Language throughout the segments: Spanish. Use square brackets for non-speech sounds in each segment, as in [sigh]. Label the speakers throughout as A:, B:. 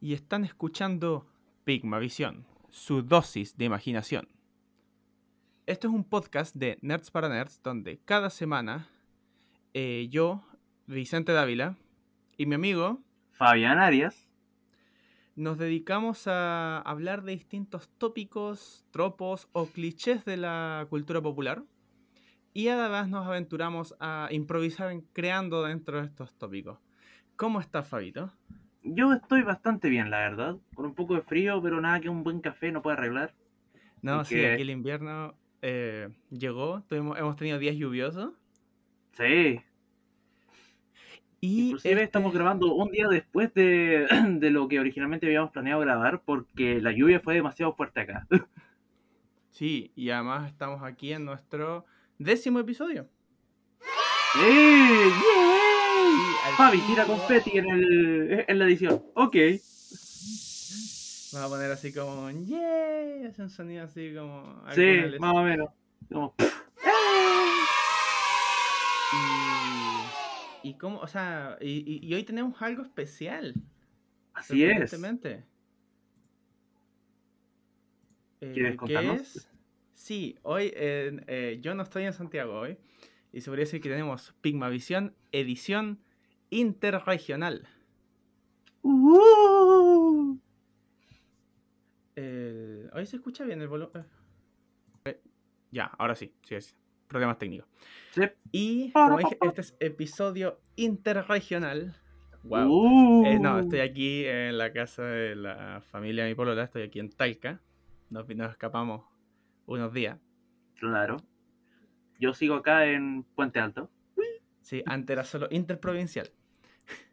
A: y están escuchando Pigmavisión, su dosis de imaginación. Esto es un podcast de Nerds para Nerds donde cada semana eh, yo, Vicente Dávila, y mi amigo
B: Fabián Arias
A: nos dedicamos a hablar de distintos tópicos, tropos o clichés de la cultura popular y además nos aventuramos a improvisar creando dentro de estos tópicos. ¿Cómo estás, Fabito?
B: Yo estoy bastante bien, la verdad. Con un poco de frío, pero nada que un buen café no pueda arreglar.
A: No, sí, aquí el invierno eh, llegó. hemos tenido días lluviosos.
B: Sí. Y Inclusive estamos este grabando un día después de, [clears throat] de, lo que originalmente habíamos planeado grabar porque la lluvia fue demasiado fuerte acá. [laughs]
A: Sí, y además estamos aquí en nuestro décimo episodio.
B: ¡Eh! Fabi, tira confeti en, el, en la edición. Ok.
A: Vamos a poner así como ¡Yeah! Es un sonido así como.
B: Sí, más o menos. Como.
A: Y, y cómo, o sea, y, y, hoy tenemos algo especial.
B: Así es.
A: Eh, ¿Quieres contarnos? es? Sí, hoy eh, yo no estoy en Santiago hoy. Y se podría decir que tenemos Pigmavisión edición interregional. Uh. Hoy se escucha bien el volumen. Eh, ya, ahora sí, sí, problemas técnicos. Y como dije, este es episodio interregional. Wow. Eh, no, uh. estoy aquí en la casa de la familia de mi polola, estoy aquí en Talca. Nos, nos escapamos unos días.
B: Claro. Yo sigo acá en Puente Alto.
A: Sí, antes era solo interprovincial.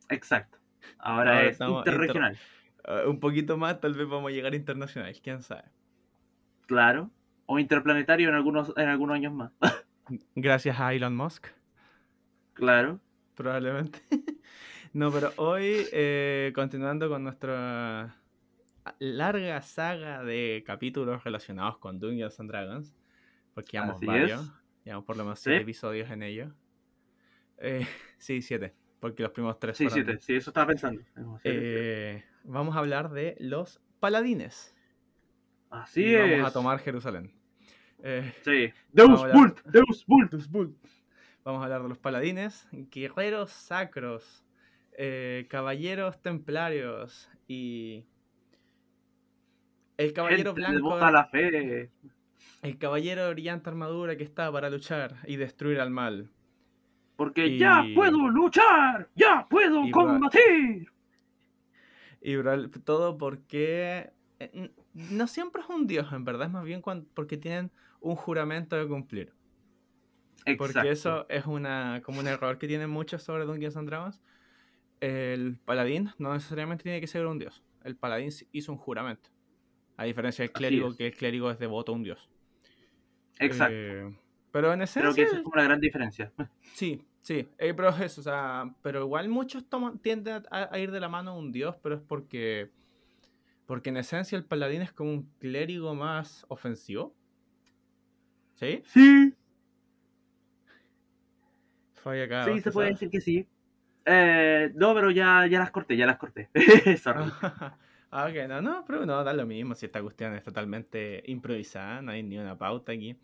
B: Exacto. Ahora, es interregional.
A: Eh, un poquito más, tal vez vamos a llegar a internacional, quién sabe.
B: Claro. O interplanetario en algunos, en algunos años más. [laughs]
A: Gracias a Elon Musk.
B: Claro.
A: Probablemente. [laughs] no, pero hoy, eh, continuando con nuestra larga saga de capítulos relacionados con Dungeons and Dragons, porque llevamos varios, llevamos por lo menos siete episodios en ello. Eh, [laughs] sí, siete, porque los primeros tres.
B: Sí, siete, sí, eso estaba pensando.
A: Eh, vamos a hablar de los paladines.
B: Así es.
A: Vamos a tomar Jerusalén.
B: Eh, sí. Deus Bult, Deus Bult. Deus Bult.
A: Vamos a hablar de los paladines, guerreros sacros, caballeros templarios y el caballero blanco.
B: la fe.
A: El caballero de brillante armadura que está para luchar y destruir al mal.
B: Porque ya puedo luchar, ya puedo combatir.
A: Y todo porque eh, no siempre es un dios, en verdad, es más bien porque tienen un juramento de cumplir. Exacto. Porque eso es una, como un error que tienen muchos sobre Dungeons and Dragons. El paladín no necesariamente tiene que ser un dios. El paladín hizo un juramento. A diferencia del clérigo, que el clérigo es devoto a un dios.
B: Exacto. Eh,
A: pero en esencia.
B: Creo que esa es una gran diferencia. [laughs]
A: Sí, sí. pero es eso, o sea, pero igual muchos toman, tienden a, ir de la mano a un dios, pero es porque. Porque en esencia el paladín es como un clérigo más ofensivo. ¿Sí?
B: Sí.
A: Acá.
B: Sí, se puede decir que sí. Eh, no, pero ya, ya las corté, ya las corté. [laughs] Sorry. [laughs]
A: Ah, ok, no, no, pero no, da lo mismo si esta cuestión es totalmente improvisada, no hay ni una pauta aquí.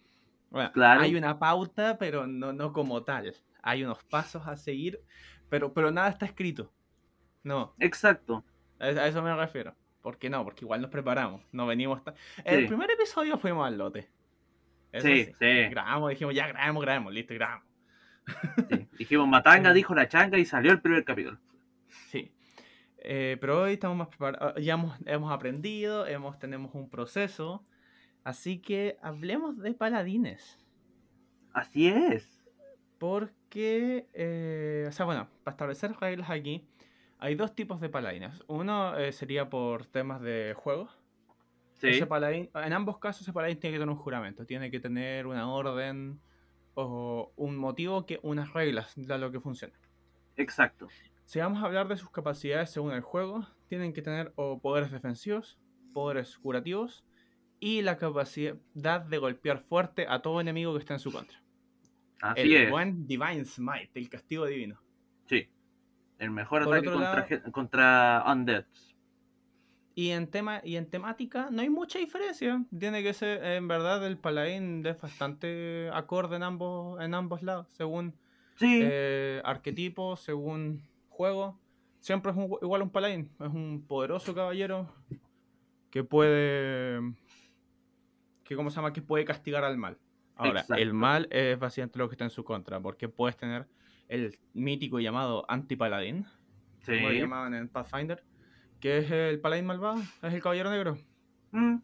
A: Bueno, claro. hay una pauta, pero no, no como tal. Hay unos pasos a seguir, pero, pero nada está escrito. No.
B: Exacto.
A: A, eso me refiero. ¿Por qué no? Porque igual nos preparamos. No venimos. En el primer episodio fuimos al lote.
B: sí, sí,
A: Grabamos, dijimos, ya grabamos, grabamos, listo, grabamos.
B: Sí. Dijimos, Matanga [laughs] dijo la changa y salió el primer capítulo.
A: Sí. Eh, pero hoy estamos más preparados, ya hemos, aprendido, hemos, tenemos un proceso, así que hablemos de paladines.
B: Así es.
A: Porque, eh, o sea, bueno, para establecer reglas aquí, hay dos tipos de paladines. Uno eh, sería por temas de juego. Sí. Ese paladín, en ambos casos, ese paladín tiene que tener un juramento, tiene que tener una orden o un motivo que unas reglas de lo que funciona.
B: Exacto.
A: Si vamos a hablar de sus capacidades según el juego, tienen que tener o poderes defensivos, poderes curativos y la capacidad de golpear fuerte a todo enemigo que esté en su contra.
B: Así
A: el
B: es.
A: buen Divine Smite, el castigo divino.
B: Sí. El mejor ataque contra, contra Undead.
A: Y en tema y en temática no hay mucha diferencia. Tiene que ser, en verdad, el paladín es bastante acorde en ambos, en ambos lados, según eh, arquetipo, según juego. Siempre es igual un paladín. Es un poderoso caballero que puede. Que cómo se llama, que puede castigar al mal. Ahora, el mal es básicamente lo que está en su contra, porque puedes tener el mítico llamado anti-paladín, como lo llamaban en Pathfinder, que es el paladín malvado, es el caballero negro. Mm.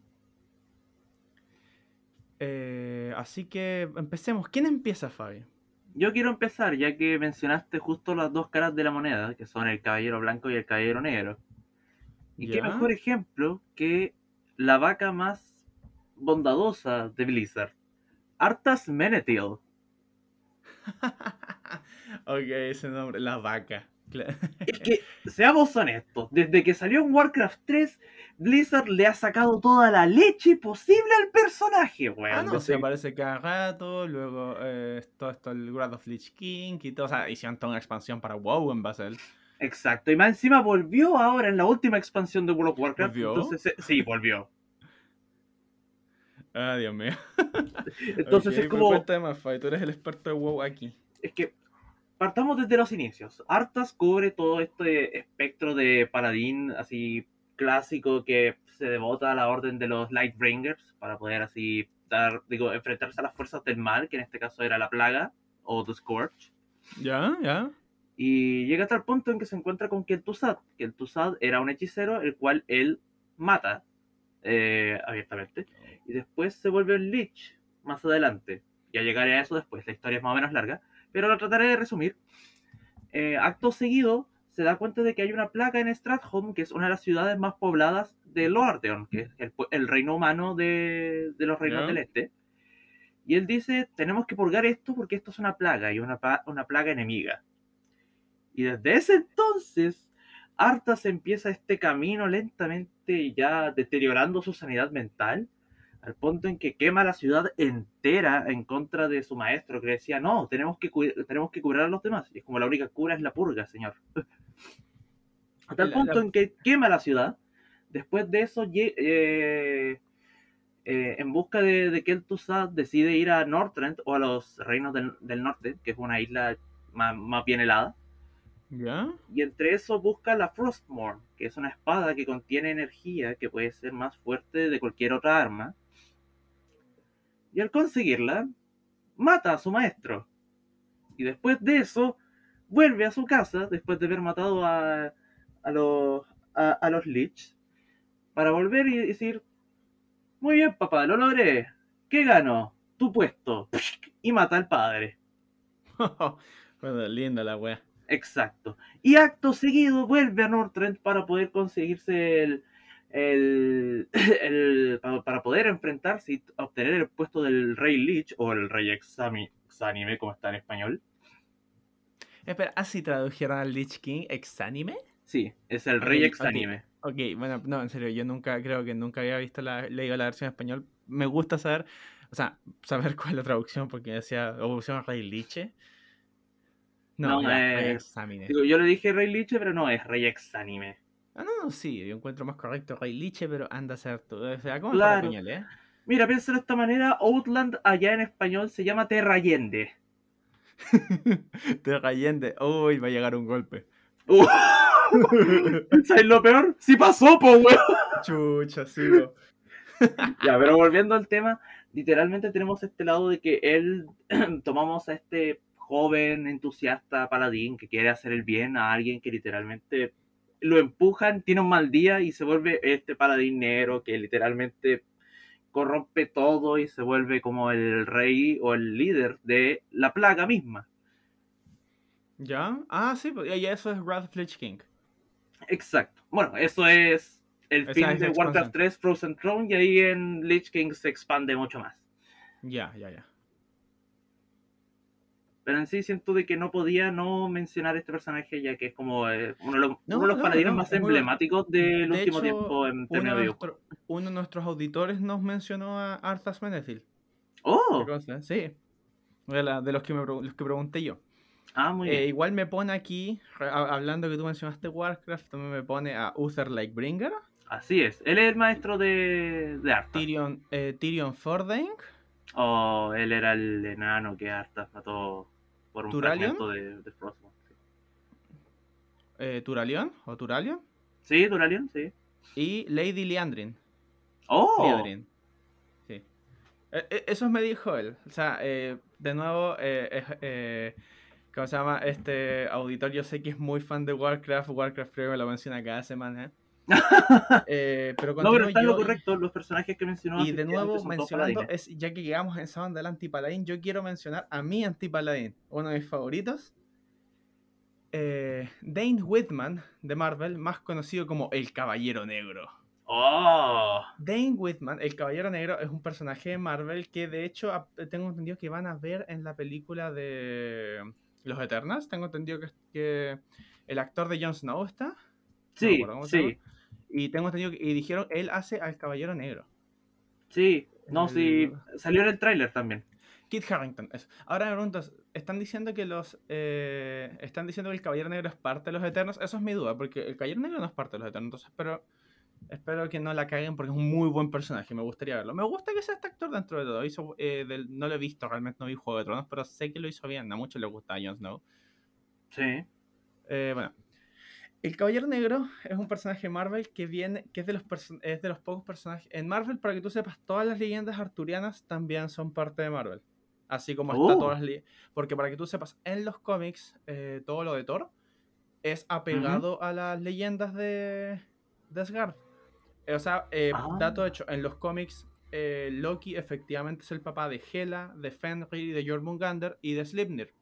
A: Eh, así que empecemos. ¿Quién empieza, Fabi?
B: Yo quiero empezar, ya que mencionaste justo las dos caras de la moneda, que son el caballero blanco y el caballero negro. Y qué mejor ejemplo que la vaca más bondadosa de Blizzard, Arthas Menethil. [laughs]
A: ok, ese nombre, la vaca. [laughs]
B: Es que, seamos honestos, desde que salió en Warcraft 3, Blizzard le ha sacado toda la leche posible al personaje, weón.
A: Ah, no, se aparece cada rato, luego eh, todo esto, el Wrath of Lich King y todo, o sea, hicieron toda una expansión para WoW en Basel.
B: Exacto, y más encima volvió ahora en la última expansión de World of Warcraft. ¿Volvió? Entonces, sí, volvió.
A: Ah, Dios mío. Entonces es como. Cuéntame tú eres el experto de WoW aquí.
B: Es que partamos desde los inicios. Arthas cubre todo este espectro de paladín así clásico que se devota a la orden de los Lightbringers para poder así dar, digo, enfrentarse a las fuerzas del mal, que en este caso era la plaga o The Scorch.
A: Ya, ya.
B: Y llega hasta el punto en que se encuentra con Kel'Thuzad. Kel'Thuzad era un hechicero el cual él mata eh, abiertamente. Y después se vuelve un Lich más adelante. Ya llegaré a eso después, la historia es más o menos larga. Pero lo trataré de resumir. Eh, acto seguido, se da cuenta de que hay una plaga en Stratholme, que es una de las ciudades más pobladas de Lordaeon, que es el, reino humano de, los reinos del este. Y él dice, tenemos que purgar esto porque esto es una plaga y una, una plaga enemiga. Y desde ese entonces, Arthas empieza este camino lentamente ya deteriorando su sanidad mental, al punto en que quema la ciudad entera en contra de su maestro, que decía, no, tenemos que, tenemos que curar a los demás. Y es como la única cura es la purga, señor. A tal punto en que quema la ciudad. Después de eso, eh, eh, en busca de, de Kel'Thuzad, decide ir a Northrend o a los reinos del, norte, que es una isla más bien helada. Y entre eso busca la Frostmourne, que es una espada que contiene energía que puede ser más fuerte de cualquier otra arma. Y al conseguirla, mata a su maestro. Y después de eso, vuelve a su casa, después de haber matado a, a, los, a, los Lich, para volver y decir, muy bien papá, lo logré. ¿Qué gano? Tu puesto. [laughs] Y mata al padre. [laughs]
A: bueno, linda la wea.
B: Exacto. Y acto seguido vuelve a Northrend para poder conseguirse el, el, [laughs] para poder enfrentarse y obtener el puesto del Rey Lich o el Rey Exánime, como está en español.
A: Espera, ¿así tradujeron al Lich King Exánime?
B: Sí, es el Rey Exánime.
A: Okay. ok, bueno, no, en serio, yo nunca, creo que nunca había visto la, leído la versión en español. Me gusta saber, o sea, saber [laughs] cuál es la traducción, porque decía, o Rey Liche.
B: No, es. Digo, yo le dije Rey Liche, pero no es Rey Exánime.
A: Ah, no, no, sí, yo encuentro más correcto Rey Liche, pero anda a ser todo. O sea, ¿cómo claro. eh?
B: Mira, piensa de esta manera: Outland allá en español se llama Terrayende. [laughs]
A: Terrayende, uy, va a llegar un golpe.
B: Uh. [laughs] ¿Sabes lo peor? Sí pasó, po, weón.
A: Chucha, sí, [laughs]
B: Ya, pero volviendo al tema, literalmente tenemos este lado de que él [clears throat] tomamos a este joven, entusiasta paladín que quiere hacer el bien a alguien que literalmente lo empujan, tiene un mal día y se vuelve este paladín negro que literalmente corrompe todo y se vuelve como el rey o el líder de la plaga misma.
A: ¿Ya? Ah, sí, pues, y eso es Wrath of King.
B: Exacto. Bueno, eso es el fin de Warcraft 3 Frozen Throne y ahí en Lich King se expande mucho más.
A: Ya, ya, ya.
B: Pero en sí siento de que no podía no mencionar este personaje, ya que es como eh, uno, de los, uno más emblemáticos del último tiempo en
A: términos de Uno de nuestros auditores nos mencionó a Arthas Menethil.
B: ¡Oh!
A: Sí. De, los, que me, los que pregunté yo.
B: Ah, muy bien.
A: Eh, igual me pone aquí, hablando que tú mencionaste Warcraft, también me pone a Uther Lightbringer.
B: Así es. Él es el maestro de, de Arthas.
A: Tyrion, eh, Tyrion Fordain.
B: Oh, él era el enano que Arthas mató por un
A: ¿Turalion?
B: fragmento de, de sí.
A: eh, Turalion o Turalion.
B: Sí, Turalion, sí.
A: Y Lady Liandrin.
B: ¡Oh!
A: Liandrin. Sí. Eh, eh, eso me dijo él. O sea, eh, de nuevo, eh, ¿cómo se llama? Este auditor, yo sé que es muy fan de Warcraft. Warcraft creo que lo menciona cada semana. [laughs] Eh, pero
B: No, pero está lo correcto. Los personajes que mencionó
A: Y de nuevo, mencionando, es, ya que llegamos en esa onda del antipaladín, yo quiero mencionar a mi antipaladín, uno de mis favoritos. Eh, Dane Whitman de Marvel, más conocido como el Caballero Negro.
B: ¡Oh!
A: Dane Whitman, el Caballero Negro, es un personaje de Marvel que de hecho tengo entendido que van a ver en la película de Los Eternals. Tengo entendido que, que el actor de Jon Snow está.
B: Sí, sí.
A: Y tengo entendido que y dijeron, él hace al Caballero Negro.
B: sí. No, sí. Salió en el tráiler también.
A: Kit Harrington, eso. Ahora me pregunto, ¿están diciendo que los eh, están diciendo que el Caballero Negro es parte de los Eternos? Eso es mi duda, porque el Caballero Negro no es parte de los Eternos, entonces espero, espero que no la caguen porque es un muy buen personaje, me gustaría verlo. Me gusta que sea este actor dentro de todo. Hizo, eh, del- no lo he visto, realmente no vi Juego de Tronos, pero sé que lo hizo bien, a muchos les gusta a Jon Snow.
B: Sí.
A: Eh, bueno, el Caballero Negro es un personaje de Marvel que viene, que es de los es de los pocos personajes. En Marvel, para que tú sepas, todas las leyendas arturianas también son parte de Marvel. Así como está
B: Oh.
A: todas las Porque para que tú sepas, en los cómics, eh, todo lo de Thor es apegado a las leyendas de, de Asgard. Eh, o sea, eh,
B: Ah.
A: dato hecho, en los cómics, eh, Loki efectivamente es el papá de Hela, de Fenrir, de Jormungandr y de Sleipnir.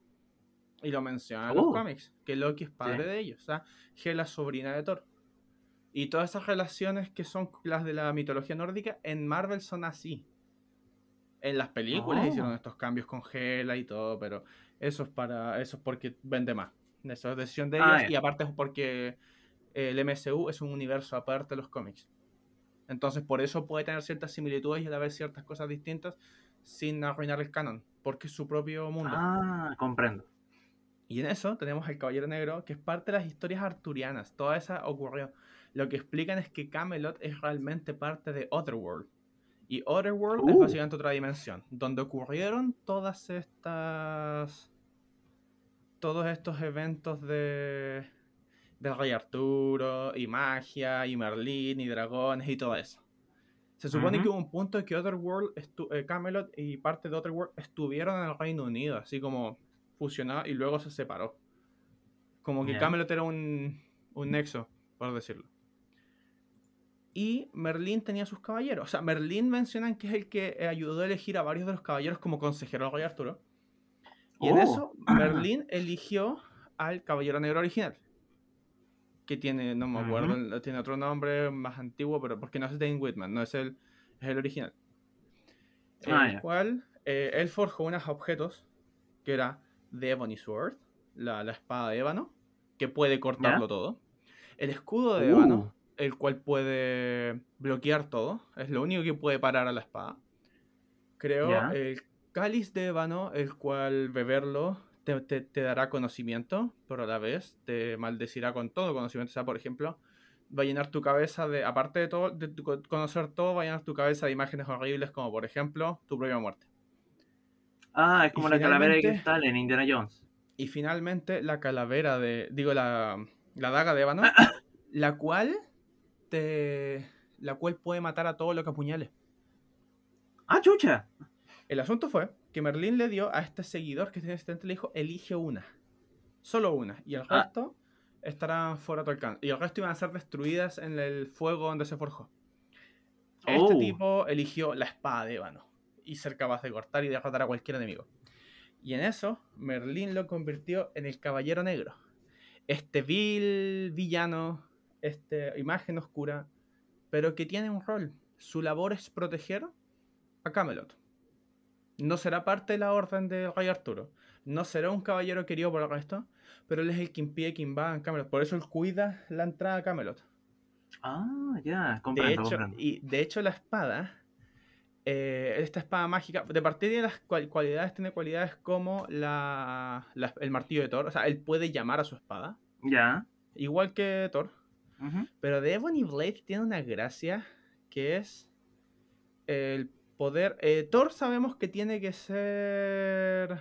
A: Y lo mencionan en
B: Oh.
A: los cómics, que Loki es padre
B: Sí.
A: de ellos. O sea, Hela es sobrina de Thor. Y todas esas relaciones que son las de la mitología nórdica, en Marvel son así. En las películas
B: Oh.
A: hicieron estos cambios con Hela y todo, pero eso es para eso es porque vende más. Eso es decisión de ellos
B: Ah, ya.
A: y aparte es porque eh, el MCU es un universo aparte de los cómics. Entonces por eso puede tener ciertas similitudes y a la vez ciertas cosas distintas sin arruinar el canon, porque es su propio mundo.
B: Ah, comprendo.
A: Y en eso tenemos al Caballero Negro, que es parte de las historias arturianas. Toda esa ocurrió. Lo que explican es que Camelot es realmente parte de Otherworld. Y Otherworld es
B: Uh.
A: básicamente otra dimensión, donde ocurrieron todas estas. Todos estos eventos de. del Rey Arturo, y magia, y Merlín, y dragones, y todo eso. Se supone que hubo un punto en que Otherworld, eh, Camelot y parte de Otherworld estuvieron en el Reino Unido, así como fusionado y luego se separó. Como que. Camelot era un, un nexo, por decirlo. Y Merlín tenía sus caballeros. O sea, Merlín mencionan que es el que ayudó a elegir a varios de los caballeros como consejero al rey Arturo. Y en
B: Oh.
A: eso, Merlín [clears throat] eligió al caballero negro original. Que tiene, no me acuerdo, tiene otro nombre más antiguo, pero porque no es Dane Whitman, no es el, es el original.
B: Ah,
A: el cual eh, él forjó unos objetos que era The Ebony Sword, la, la espada de ébano, que puede cortarlo
B: ¿Ya?
A: todo. El escudo de
B: Uh.
A: ébano, el cual puede bloquear todo, es lo único que puede parar a la espada. Creo
B: ¿Ya?
A: el cáliz de ébano, el cual beberlo te, te- te dará conocimiento, pero a la vez te maldecirá con todo conocimiento. O sea, por ejemplo, va a llenar tu cabeza de, aparte de todo, de tu- conocer todo, va a llenar tu cabeza de imágenes horribles como por ejemplo tu propia muerte.
B: Ah, es como
A: Y
B: la calavera de cristal en Indiana Jones.
A: Y finalmente la calavera de, digo, la, la daga de ébano, [laughs] la cual te, la cual puede matar a todo lo que apuñale.
B: ¡Ah, chucha!
A: El asunto fue que Merlín le dio a este seguidor que tiene asistente, le dijo, elige una. Solo una. Y el
B: Ah.
A: resto estarán fuera de tu alcance. Y el resto iban a ser destruidas en el fuego donde se forjó. Este
B: Oh.
A: tipo eligió la espada de ébano. Y ser capaz de cortar y derrotar a cualquier enemigo. Y en eso, Merlín lo convirtió en el Caballero Negro. Este vil villano, esta imagen oscura, pero que tiene un rol. Su labor es proteger a Camelot. No será parte de la orden del rey Arturo. No será un caballero querido por el resto, pero él es el que impide que invadan Camelot. Por eso él cuida la entrada a Camelot.
B: Ah, ya,
A: De
B: comprendo,
A: hecho,
B: comprendo.
A: y de hecho la espada, eh, esta espada mágica, de partida de las cual- cualidades, tiene cualidades como la, la- el martillo de Thor. O sea, él puede llamar a su espada,
B: Ya.
A: igual que Thor. Pero de Ebony Blade tiene una gracia que es el poder. Eh, Thor sabemos que tiene que ser.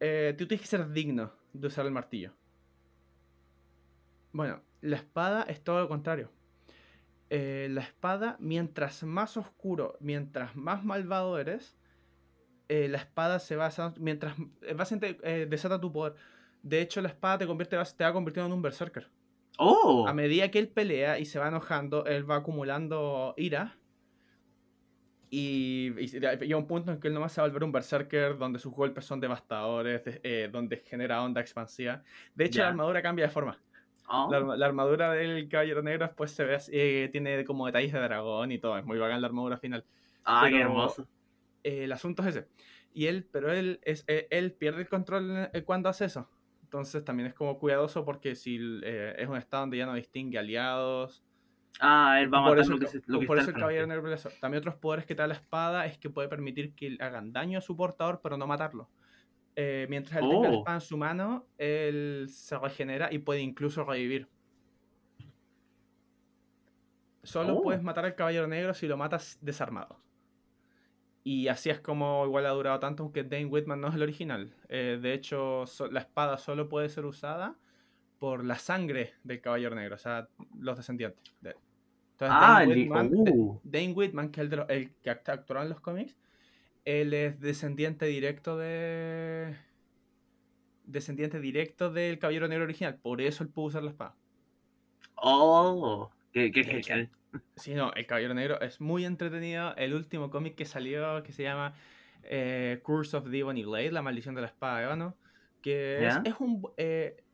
A: Eh, tú tienes que ser digno de usar el martillo. Bueno, la espada es todo lo contrario. Eh, la espada, mientras más oscuro, mientras más malvado eres, eh, la espada se va a... Mientras básicamente eh, desata tu poder. De hecho, la espada te, convierte, te va convirtiendo en un berserker.
B: Oh.
A: A medida que él pelea y se va enojando, él va acumulando ira. Y, llega un punto en que él nomás se va a volver un berserker donde sus golpes son devastadores, donde genera onda expansiva. De hecho, la armadura cambia de forma. Oh. La, armadura del caballero negro después se ve eh, tiene como detalles de dragón y todo. Es muy bacán la armadura final.
B: Ah, qué hermoso.
A: el asunto es ese. Y él, pero él, es, eh, él pierde el control cuando hace eso. Entonces también es como cuidadoso porque si eh, es un estado donde ya no distingue aliados.
B: Ah, él va a matar
A: eso, lo que, Por eso el caballero negro También otros poderes que te da la espada es que puede permitir que hagan daño a su portador, pero no matarlo. Eh, mientras él tenga la oh. espada en su mano, él se regenera y puede incluso revivir. Solo oh. puedes matar al caballero negro si lo matas desarmado. Y así es como igual ha durado tanto, aunque Dane Whitman no es el original. Eh, de hecho, la espada solo puede ser usada por la sangre del caballero negro, o sea, los descendientes Entonces,
B: ah, Dane, Whitman, uh.
A: Dane Whitman, que es el, el que actuó en los cómics, él es descendiente directo de. Descendiente directo del Caballero Negro original. Por eso él pudo usar la espada.
B: Oh, qué, genial.
A: Sí, no, el Caballero Negro es muy entretenido. El último cómic que salió, que se llama eh, Curse of the Ebony Blade, La Maldición de la Espada de Ébano. Que es, un. Eh,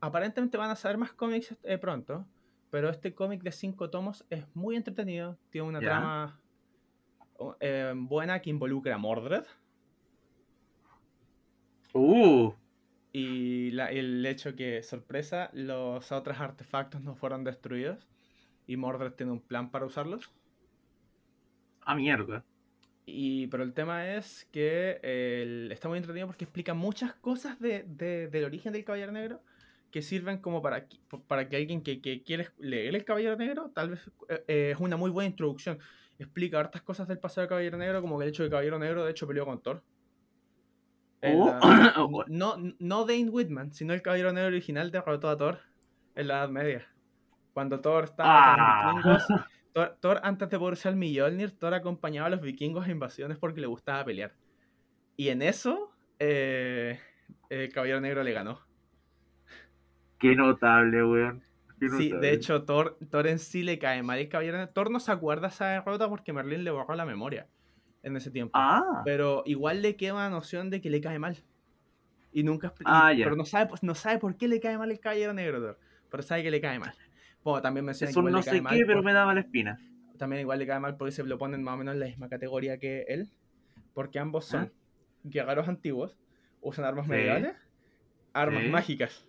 A: aparentemente van a saber más cómics eh, pronto. Pero este cómic de cinco tomos es muy entretenido. Tiene una trama eh, buena que involucra a Mordred.
B: Uh.
A: Y el hecho que, sorpresa, los otros artefactos no fueron destruidos. Y Mordred tiene un plan para usarlos.
B: Ah, mierda.
A: Y, pero el tema es que está muy entretenido porque explica muchas cosas de, del origen del Caballero Negro que sirven como para, para que alguien que, quiere leer el Caballero Negro, tal vez eh, eh, es una muy buena introducción explica hartas cosas del pasado de Caballero Negro, como que el hecho de Caballero Negro de hecho peleó con Thor. [laughs] Oh. no, no Dane Whitman, sino el Caballero Negro original derrotó a Thor en la Edad Media. Cuando Thor estaba con los ah. vikingos, [laughs] Thor, antes de poder ser Mjolnir, Thor acompañaba a los vikingos a invasiones porque le gustaba pelear. Y en eso, eh, el Caballero Negro le ganó.
B: Qué notable, weón.
A: Sí, de hecho, Thor, Thor en sí le cae mal el caballero. Thor no se acuerda esa derrota porque Merlin le borró la memoria en ese tiempo.
B: Ah.
A: Pero igual le queda la noción de que le cae mal. Y nunca. Ah, Pero no sabe, no sabe por qué le cae mal el caballero negro, Thor. Pero sabe que le cae mal. Bueno, también menciona
B: Eso no sé qué, pero me daba la espina.
A: También igual le cae mal porque se lo ponen más o menos en la misma categoría que él. Porque ambos son ¿Ah? guerreros antiguos, usan armas medievales, armas mágicas.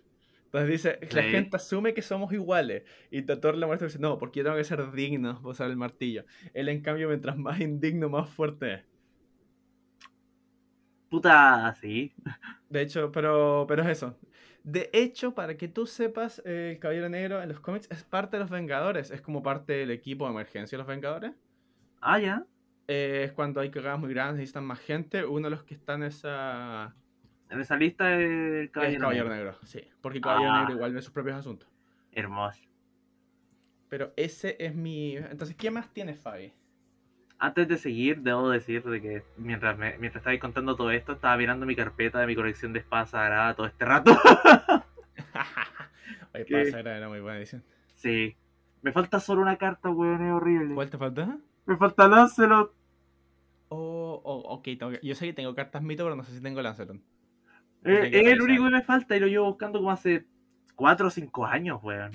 A: Entonces dice, la gente asume que somos iguales. Y Thor le muestra y dice, no, porque yo tengo que ser digno para usar el martillo. Él, en cambio, mientras más indigno, más fuerte es.
B: Puta, sí.
A: De hecho, pero, pero es eso. De hecho, para que tú sepas, el Caballero Negro en los cómics es parte de los Vengadores. Es como parte del equipo de emergencia de los Vengadores.
B: Ah, ya.
A: es cuando hay cagadas muy grandes, necesitan más gente. Uno de los que está en esa
B: en esa lista es
A: Caballero, Caballero Negro. Sí, porque Caballero Negro ah. igual ve sus propios asuntos.
B: Hermoso.
A: Pero ese es mi... Entonces, ¿qué más tienes, Fabi?
B: Antes de seguir, debo decir de que mientras, me, mientras estabais contando todo esto, estaba mirando mi carpeta de mi colección de espadas sagradas todo este rato. [laughs]
A: Oye, [laughs] espada sagrada era muy buena edición.
B: Sí. Me falta solo una carta, weón, es horrible.
A: ¿Cuál te falta?
B: Me falta Lancelot.
A: Oh, oh ok, yo sé que tengo cartas mito, pero no sé si tengo Lancelot.
B: Eh, es el único que me falta y lo llevo buscando como hace 4 o 5 años, weón.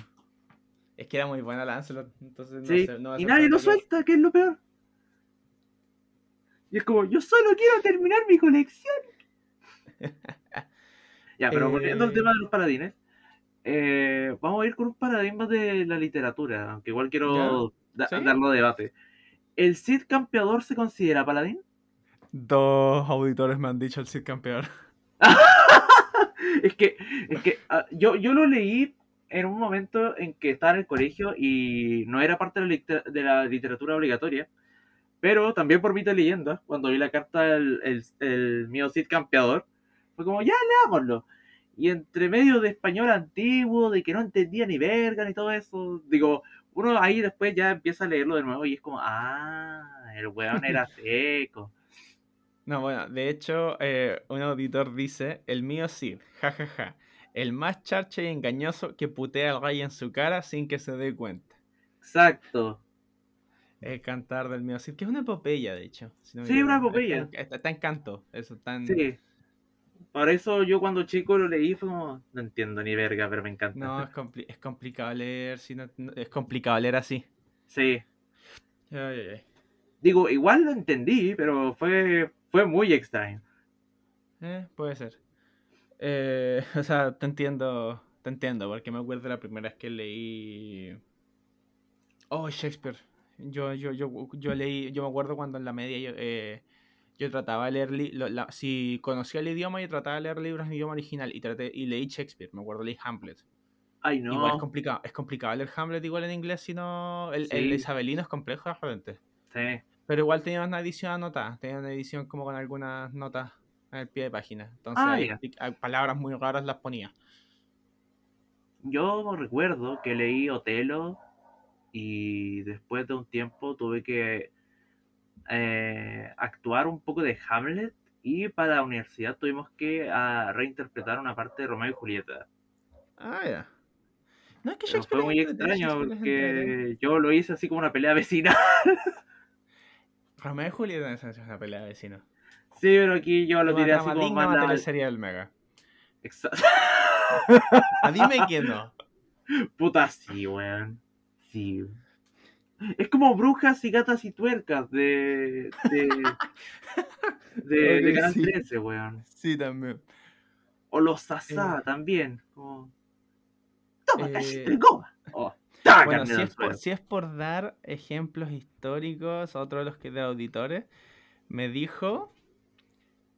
A: Es que era muy buena Lancelot, entonces
B: no sé, Y nadie lo suelta, que es lo peor. Y es como, yo solo quiero terminar mi colección. [laughs] ya, pero volviendo al eh. tema de los paladines, eh, vamos a ir con un paradigma de la literatura, aunque igual quiero darlo a debate. ¿El Cid campeador se considera paladín?
A: Dos auditores me han dicho el Cid campeador. [laughs]
B: es que, es que ah, yo, yo lo leí en un momento en que estaba en el colegio y no era parte de la, literatura obligatoria, pero también por mito de leyenda, cuando vi la carta del el, el mío Cid campeador, fue como, ya leámoslo. Y entre medio de español antiguo, de que no entendía ni verga ni todo eso, digo, uno ahí después ya empieza a leerlo de nuevo y es como, ah, el weón era [laughs] seco.
A: No, bueno, de hecho, eh, un auditor dice, el mío Cid, jajaja. Ja, ja el más charche y engañoso que putea al rey en su cara sin que se dé cuenta.
B: Exacto.
A: El cantar del mío Cid, que es una epopeya, de hecho.
B: sí, una epopeya.
A: Está, en canto, eso tan...
B: Sí. Por eso yo cuando chico lo leí fue como, no entiendo ni verga, pero me encanta.
A: No, es, es complicado leer, si es complicado leer así.
B: Sí. Digo, igual lo entendí, pero fue, fue muy extraño.
A: Eh, puede ser. Eh, [laughs] o sea, te entiendo, te entiendo, porque me acuerdo de la primera vez que leí... Oh, Shakespeare. Yo, yo, yo, yo leí, yo me acuerdo cuando en la media yo, eh, yo trataba de leer, si conocía el idioma, yo trataba de leer libros en idioma original y, traté, y leí Shakespeare, me acuerdo, leí Hamlet.
B: Ay, no.
A: Igual es complicado, es complicado leer Hamlet igual en inglés, sino el, el isabelino es complejo realmente.
B: Sí.
A: Pero igual tenía una edición anotada, tenía una edición como con algunas notas en el pie de página. Entonces, ah, palabras muy raras las ponía.
B: Yo recuerdo que leí Otelo y después de un tiempo tuve que eh, actuar un poco de Hamlet y para la universidad tuvimos que ah, reinterpretar una parte de Romeo y Julieta.
A: Ah, ya.
B: No, es que fue muy extraño porque yo lo hice así como una pelea vecina. [laughs]
A: Romeo y Julieta es una pelea vecina.
B: Sí, pero aquí yo lo tiré así como
A: más la... serie del Mega.
B: Exacto. [laughs]
A: A dime quién no.
B: Puta, sí, weón. Sí. Es como brujas y gatas y tuercas de. de. [laughs] de, de Canal 13, weón.
A: Sí, también.
B: O los Sasá eh... también. Como. Toma, eh...
A: Oh, bueno, si es, por, si es, por, dar ejemplos históricos, otro de los que de auditores me dijo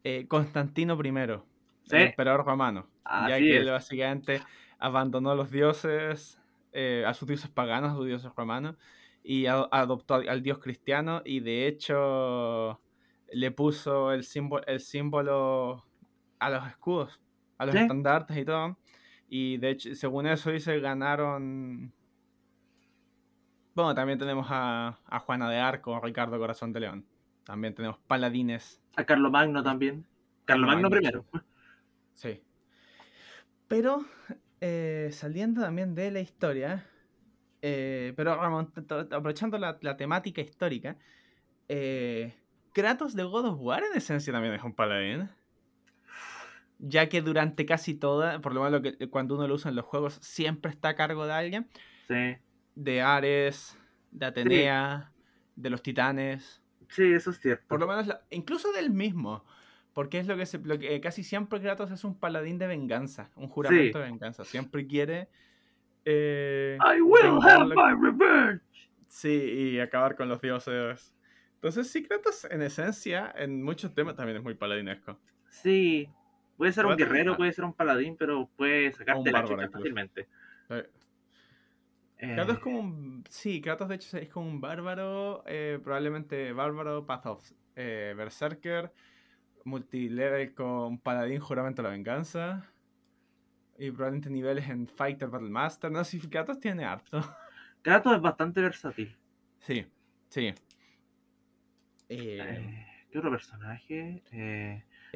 A: eh, Constantino I, el emperador romano, ya que él básicamente abandonó los dioses, eh, a sus dioses paganos, a sus dioses romanos, y adoptó al, dios cristiano, y de hecho le puso el símbolo, el símbolo a los escudos, a los estandartes y todo. Y de hecho, según eso dice, ganaron. Bueno, también tenemos a, a Juana de Arco, Ricardo Corazón de León. También tenemos paladines.
B: A Carlomagno también. Carlomagno primero.
A: Sí. Pero eh, saliendo también de la historia, eh, pero aprovechando la, temática histórica, eh, Kratos de God of War en esencia también es un paladín. Ya que durante casi toda, por lo menos que, cuando uno lo usa en los juegos, siempre está a cargo de alguien.
B: Sí.
A: De Ares, de Atenea, de los titanes.
B: Sí, eso es cierto.
A: Por lo menos, incluso del mismo. Porque es lo que, se, lo que casi siempre Kratos es un paladín de venganza, un juramento de venganza. Siempre quiere. Eh,
B: I will have my revenge.
A: Sí, y acabar con los dioses. Entonces, sí, Kratos, en esencia, en muchos temas también es muy paladinesco.
B: Sí, puede ser un guerrero, puede ser un paladín, pero puede sacarte la chica fácilmente.
A: Kratos es eh. como un. Sí, Kratos de hecho es como un bárbaro. Eh, probablemente bárbaro, Path of eh, Berserker. Multilevel con Paladín, Juramento de la Venganza. Y probablemente niveles en Fighter Battle Master. No sé si Kratos tiene harto. [laughs]
B: Kratos es bastante versátil.
A: Sí, sí.
B: ¿Qué otro personaje?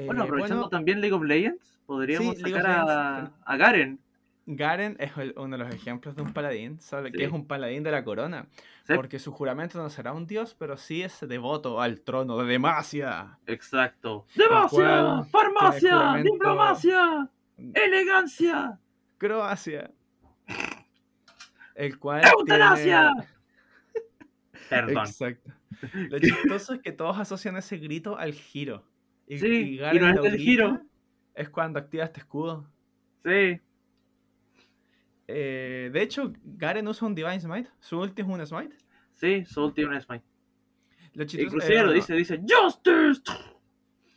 B: bueno, aprovechando también League of Legends, podríamos sacar a, a Garen
A: Garen es uno de los ejemplos de un paladín, ¿sabe? que es un paladín de la corona. Porque su juramento no será un dios, pero sí es devoto al trono de Demacia.
B: Exacto. ¡Demacia! ¡Farmacia! ¡Diplomacia! ¡Elegancia!
A: Croacia. El cual.
B: ¡Eutanasia! Perdón.
A: Exacto. Lo [laughs] chistoso es que todos asocian ese grito al giro.
B: Y, sí, y, Garen no es el giro.
A: Es cuando activa este escudo.
B: Sí.
A: Eh, de hecho, Garen usa un Divine Smite. Su ulti es un Smite.
B: Sí, su ulti es un Smite. Lo Inclusive lo dice, dice Justice.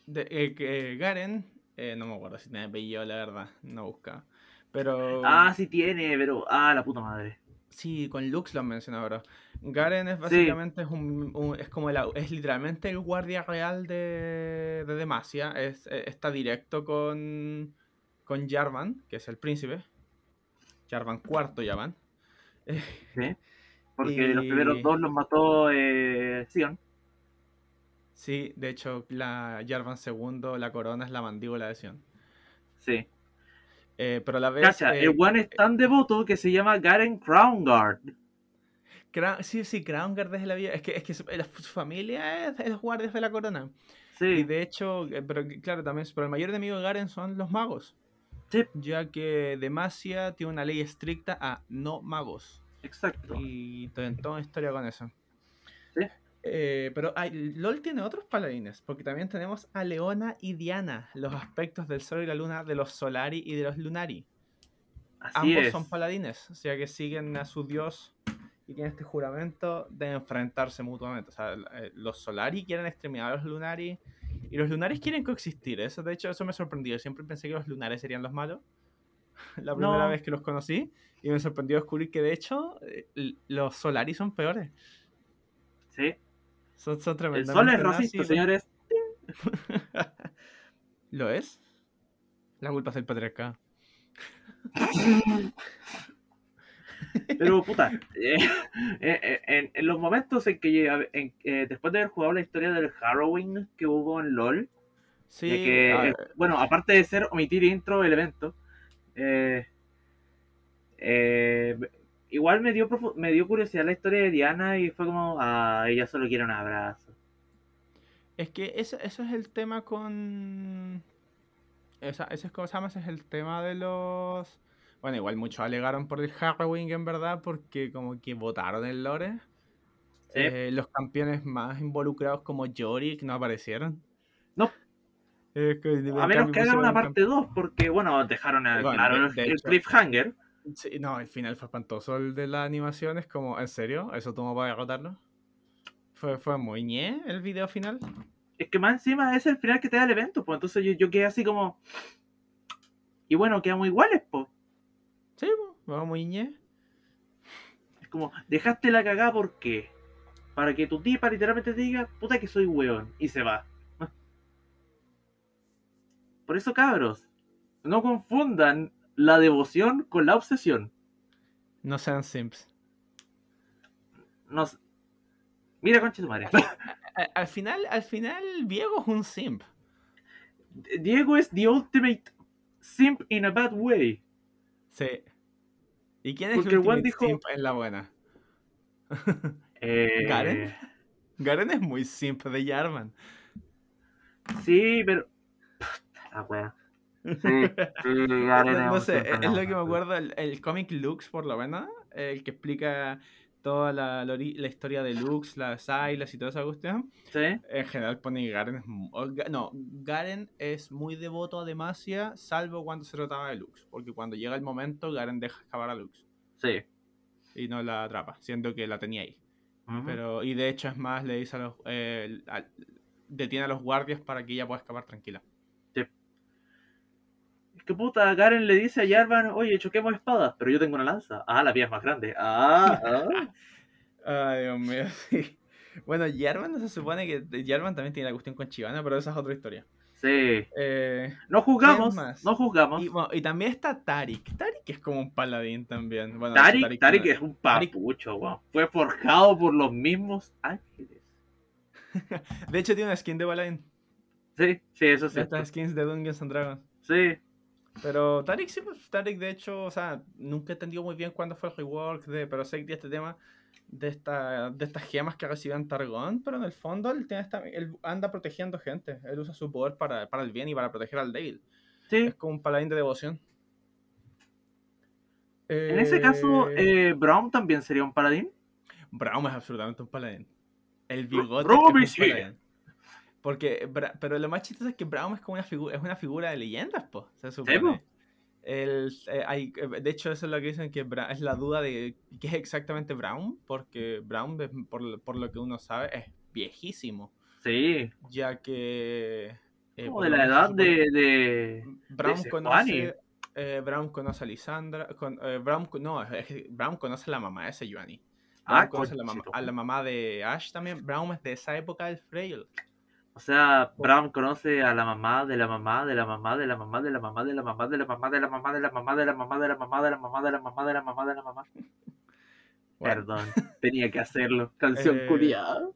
A: De, eh, Garen, eh, no me acuerdo si tiene apellido, la verdad, no busca. Pero...
B: Ah, sí tiene, pero... Ah, la puta madre.
A: Sí, con Lux lo han mencionado ahora. Garen es básicamente es, un, es como el, es literalmente el guardia real de, de Demacia. Es, está directo con, con Jarvan, que es el príncipe. Jarvan cuarto Jarvan.
B: Sí, porque los primeros dos los mató eh, Sion.
A: Sí, de hecho, la Jarvan segundo, la corona es la mandíbula de Sion.
B: Sí.
A: Eh, pero a la vez.
B: Cacha, el eh, one es tan devoto que se llama Garen Crownguard.
A: sí, sí, Crownguard es la vida. Es que, es que su, familia es, los guardias de la corona.
B: Sí.
A: Y de hecho, eh, pero claro, también, pero el mayor enemigo de Garen son los magos.
B: Sí.
A: Ya que Demacia tiene una ley estricta a no magos.
B: Exacto.
A: Y toda historia con eso.
B: Sí.
A: Eh, pero hay, LOL tiene otros paladines, porque también tenemos a Leona y Diana, los aspectos del Sol y la Luna de los Solari y de los Lunari. Ambos son paladines, o sea que siguen a su dios y tienen este juramento de enfrentarse mutuamente. O sea, los Solari quieren exterminar a los Lunari y los Lunares quieren coexistir. Eso, de hecho, eso me sorprendió. Siempre pensé que los Lunares serían los malos. [laughs] la primera vez que los conocí y me sorprendió descubrir que, de hecho, eh, los Solari son peores.
B: Sí.
A: Son, son El
B: sol es racista, señores. [laughs]
A: ¿Lo es? La culpa es del patriarcado. [laughs]
B: Pero [laughs] puta, eh, eh, eh, en, los momentos en que después de haber jugado la historia del Harrowing que hubo en LOL,
A: sí,
B: que, bueno, aparte de ser omitir intro el evento, igual me dio, me dio curiosidad la historia de Diana y fue como, ah, ella solo quiere un abrazo.
A: Es que eso, eso es el tema con... Esa, ese es, Ese es el tema de los... Bueno, igual muchos alegaron por el Harrowing en verdad porque como que votaron el lore. Eh, los campeones más involucrados como Yorick no aparecieron.
B: No. a menos que hagan una parte 2 porque, bueno, dejaron claro el cliffhanger.
A: Sí, no, el final fue espantoso. El de la animación es como, ¿en serio? ¿Eso tomó para derrotarlo? Fue, fue muy ñe el video final.
B: Es que más encima es el final que te da el evento, pues entonces yo, yo quedé así como. Y bueno, quedamos iguales, pues.
A: Sí, vamos ñe.
B: Es como, dejaste la cagada porque. Para que tu tipa literalmente te diga, puta que soy weón. Y se va. [laughs] Por eso, cabros, no confundan la devoción con la obsesión.
A: No sean simps.
B: Mira, concha tu madre.
A: Al, final, al final, Diego es un simp.
B: Diego es the ultimate simp in a bad way.
A: Sí. ¿Y quién es el ultimate simp en la buena?
B: Eh...
A: ¿Garen? Garen es muy simp de Jarman.
B: Sí, pero. La wea. Sí, [laughs]
A: no, sé, es, lo que me acuerdo, el, el cómic Lux, por lo menos, el que explica toda la, la, historia de Lux, las Ailas y toda esa cuestión.
B: Sí.
A: En general pone Garen no, Garen es muy devoto a Demacia, salvo cuando se trataba de Lux, porque cuando llega el momento, Garen deja escapar a Lux.
B: Sí.
A: Y no la atrapa, siendo que la tenía ahí. Pero, y de hecho es más, le dice a los, eh, detiene a los guardias para que ella pueda escapar tranquila
B: que puta, Garen le dice a Jarvan, oye, choquemos espadas, pero yo tengo una lanza. Ah, la vía es más grande. Ah, ah. [laughs]
A: Ay, Dios mío, [laughs] sí. Bueno, Jarvan no se supone que Jarvan también tiene la cuestión con Chivana, pero esa es otra historia.
B: Sí.
A: Eh,
B: no juzgamos, no juzgamos.
A: Y, también está Tarik. Tarik es como un paladín también. Bueno,
B: Tarik, Tarik, es un papucho, wow. Fue forjado por los mismos ángeles. [laughs]
A: de hecho, tiene una skin de paladín.
B: Sí, sí, eso sí.
A: Estas skins de Dungeons and Dragons.
B: Sí.
A: Pero Tarik sí, pues Tarik de hecho, o sea, nunca entendió muy bien cuándo fue el rework de, pero sé que este tema de, esta, de estas gemas que recibían Targón, pero en el fondo él, tiene esta, él anda protegiendo gente, él usa su poder para, para el bien y para proteger al débil.
B: Sí.
A: Es como un paladín de devoción.
B: En ese caso, eh, Brown también sería un paladín.
A: Brown es absolutamente un paladín. El bigote es un paladín. Porque, pero lo más chistoso es que Brown es como una figura, es una figura de leyendas, pues, se supone. El, eh, hay, eh, de hecho, eso es lo que dicen que es la duda de qué es exactamente Brown, porque Brown, por, por lo que uno sabe, es viejísimo.
B: Sí.
A: Ya que...
B: Eh, como de la edad de, de,
A: Brown conoce... eh, Brown conoce a Lisandra. Con, Brown, no, Brown conoce a la mamá de ese Yuani. Ah, conoce a la, mamá, a la, mamá, de Ash también. Brown es de esa época del Freyl.
B: O sea, Brown conoce a la mamá de la mamá de la mamá de la mamá de la mamá de la mamá de la mamá de la mamá de la mamá de la mamá de la mamá de la mamá de la mamá de la mamá de la mamá. Perdón, tenía que hacerlo. Canción curiada.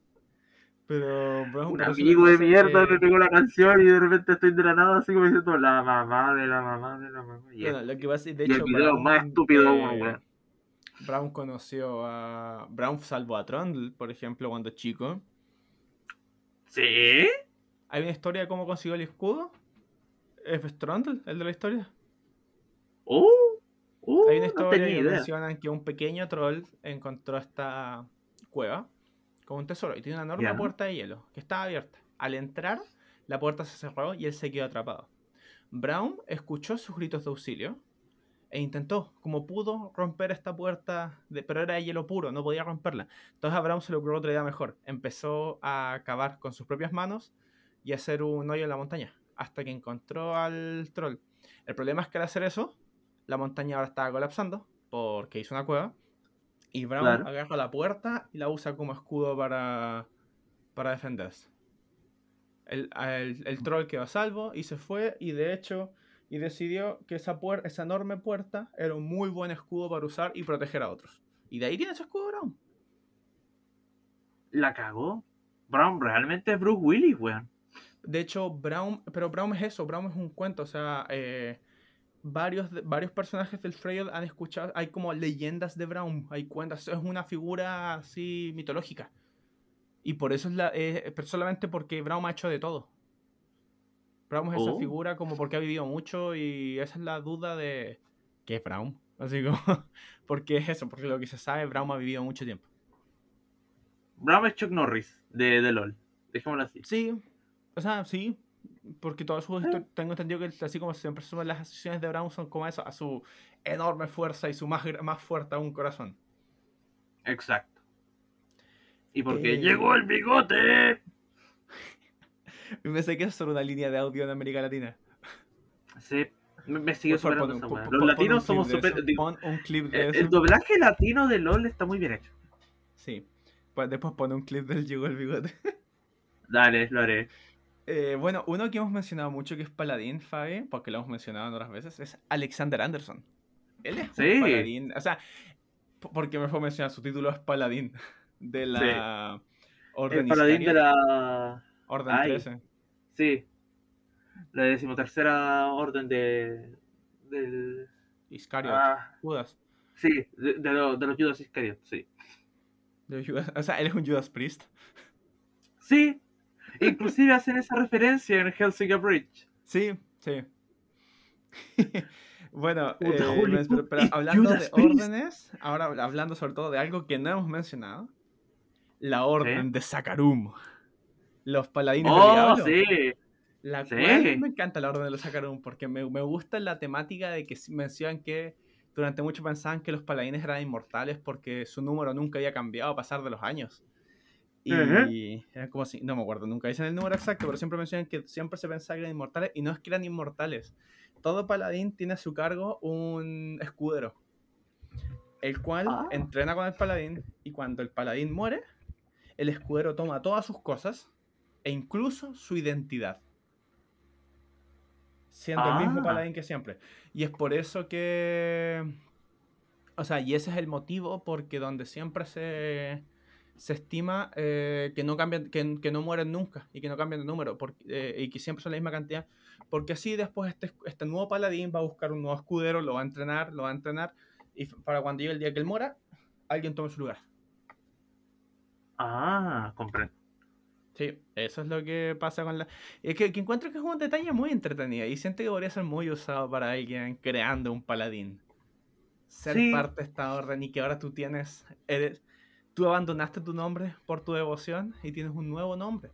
A: Pero
B: un amigo de mierda me pegó la canción y de repente estoy de la nada así como diciendo la mamá de la mamá de la mamá.
A: Bueno, lo que va a decir, de hecho,
B: el video más estúpido, weón.
A: Brown conoció a. Brown salvó a Trundle, por ejemplo, cuando chico.
B: ¿Sí?
A: ¿Hay una historia de cómo consiguió el escudo? ¿Es Trundle, el de la historia?
B: ¡Uh! uh
A: Hay una historia que mencionan que un pequeño troll encontró esta cueva con un tesoro y tiene una enorme puerta de hielo que estaba abierta. Al entrar, la puerta se cerró y él se quedó atrapado. Brown escuchó sus gritos de auxilio e intentó, como pudo, romper esta puerta, de, pero era hielo puro, no podía romperla. Entonces a Brown se le ocurrió otra idea mejor. Empezó a cavar con sus propias manos y hacer un hoyo en la montaña, hasta que encontró al troll. El problema es que al hacer eso, la montaña ahora estaba colapsando, porque hizo una cueva, y Brown agarra la puerta y la usa como escudo para, para defenderse. El, el, el troll quedó a salvo y se fue, y de hecho y decidió que esa, esa enorme puerta era un muy buen escudo para usar y proteger a otros. Y de ahí tiene ese escudo Brown.
B: La cagó. Brown realmente es Bruce Willis, weón.
A: De hecho, Brown, pero Brown es eso, Brown es un cuento, o sea, eh, varios, varios personajes del Freyr han escuchado, hay como leyendas de Brown, hay cuentas, es una figura así mitológica. Y por eso es la, eh, solamente porque Brown ha hecho de todo. Brown es esa oh. figura como porque ha vivido mucho y esa es la duda de ¿qué es Brown? Así como, [laughs] porque es eso, porque lo que se sabe, Brown ha vivido mucho tiempo.
B: Brown es Chuck Norris de, de LOL, dejémoslo así.
A: Sí, o sea, sí, porque todas sus eh. tengo entendido que así como siempre suman las acciones de Brown son como eso, a su enorme fuerza y su más, más fuerte un corazón.
B: Exacto. Y porque eh, llegó el bigote. [laughs]
A: Me sé que es solo una línea de audio en América Latina.
B: Sí, me, sigue superando Los latinos somos súper...
A: Pon un clip
B: de el, el, doblaje latino de LOL está muy bien hecho.
A: Sí. Pues después pone un clip del Llegó el Bigote. [laughs]
B: Dale, lo haré.
A: Eh, bueno, uno que hemos mencionado mucho que es Paladín, Fabi, porque lo hemos mencionado en otras veces, es Alexander Anderson. Él es un paladín. O sea, porque me fue mencionar, su título es Paladín. De la
B: Orden El Paladín de la
A: Orden 13.
B: Sí. La decimotercera orden de. del.
A: Iscariot. Ah,
B: Judas. Sí, de, de, los Judas Iscariot, sí. [laughs]
A: o sea, él es un Judas Priest.
B: Sí. Inclusive [laughs] hacen esa referencia en Helsinki Bridge.
A: Sí, sí. [laughs] bueno, eh, hablando de órdenes, ahora hablando sobre todo de algo que no hemos mencionado, la orden de Sakarum los paladines
B: oh, diablo. Sí.
A: La cual me encanta la orden de los Sakarum porque me, me, gusta la temática de que mencionan que durante mucho pensaban que los paladines eran inmortales porque su número nunca había cambiado a pasar de los años. Y era como si, no me acuerdo, nunca dicen el número exacto, pero siempre mencionan que siempre se pensaba que eran inmortales y no es que eran inmortales. Todo paladín tiene a su cargo un escudero, el cual ah. entrena con el paladín y cuando el paladín muere, el escudero toma todas sus cosas e incluso su identidad. Siendo el mismo ah. paladín que siempre. Y es por eso que. O sea, y ese es el motivo porque donde siempre se, se estima eh, que, no cambian, que, que, no mueren nunca y que no cambian de número porque, eh, y que siempre son la misma cantidad. Porque así después este, este nuevo paladín va a buscar un nuevo escudero, lo va a entrenar, lo va a entrenar. Y para cuando llegue el día que él muera, alguien tome su lugar.
B: Ah, comprendo.
A: Sí, eso es lo que pasa con la... Es que, encuentro que es un detalle muy entretenido y siento que podría ser muy usado para alguien creando un paladín. Ser parte de esta orden y que ahora tú tienes... Eres, tú abandonaste tu nombre por tu devoción y tienes un nuevo nombre.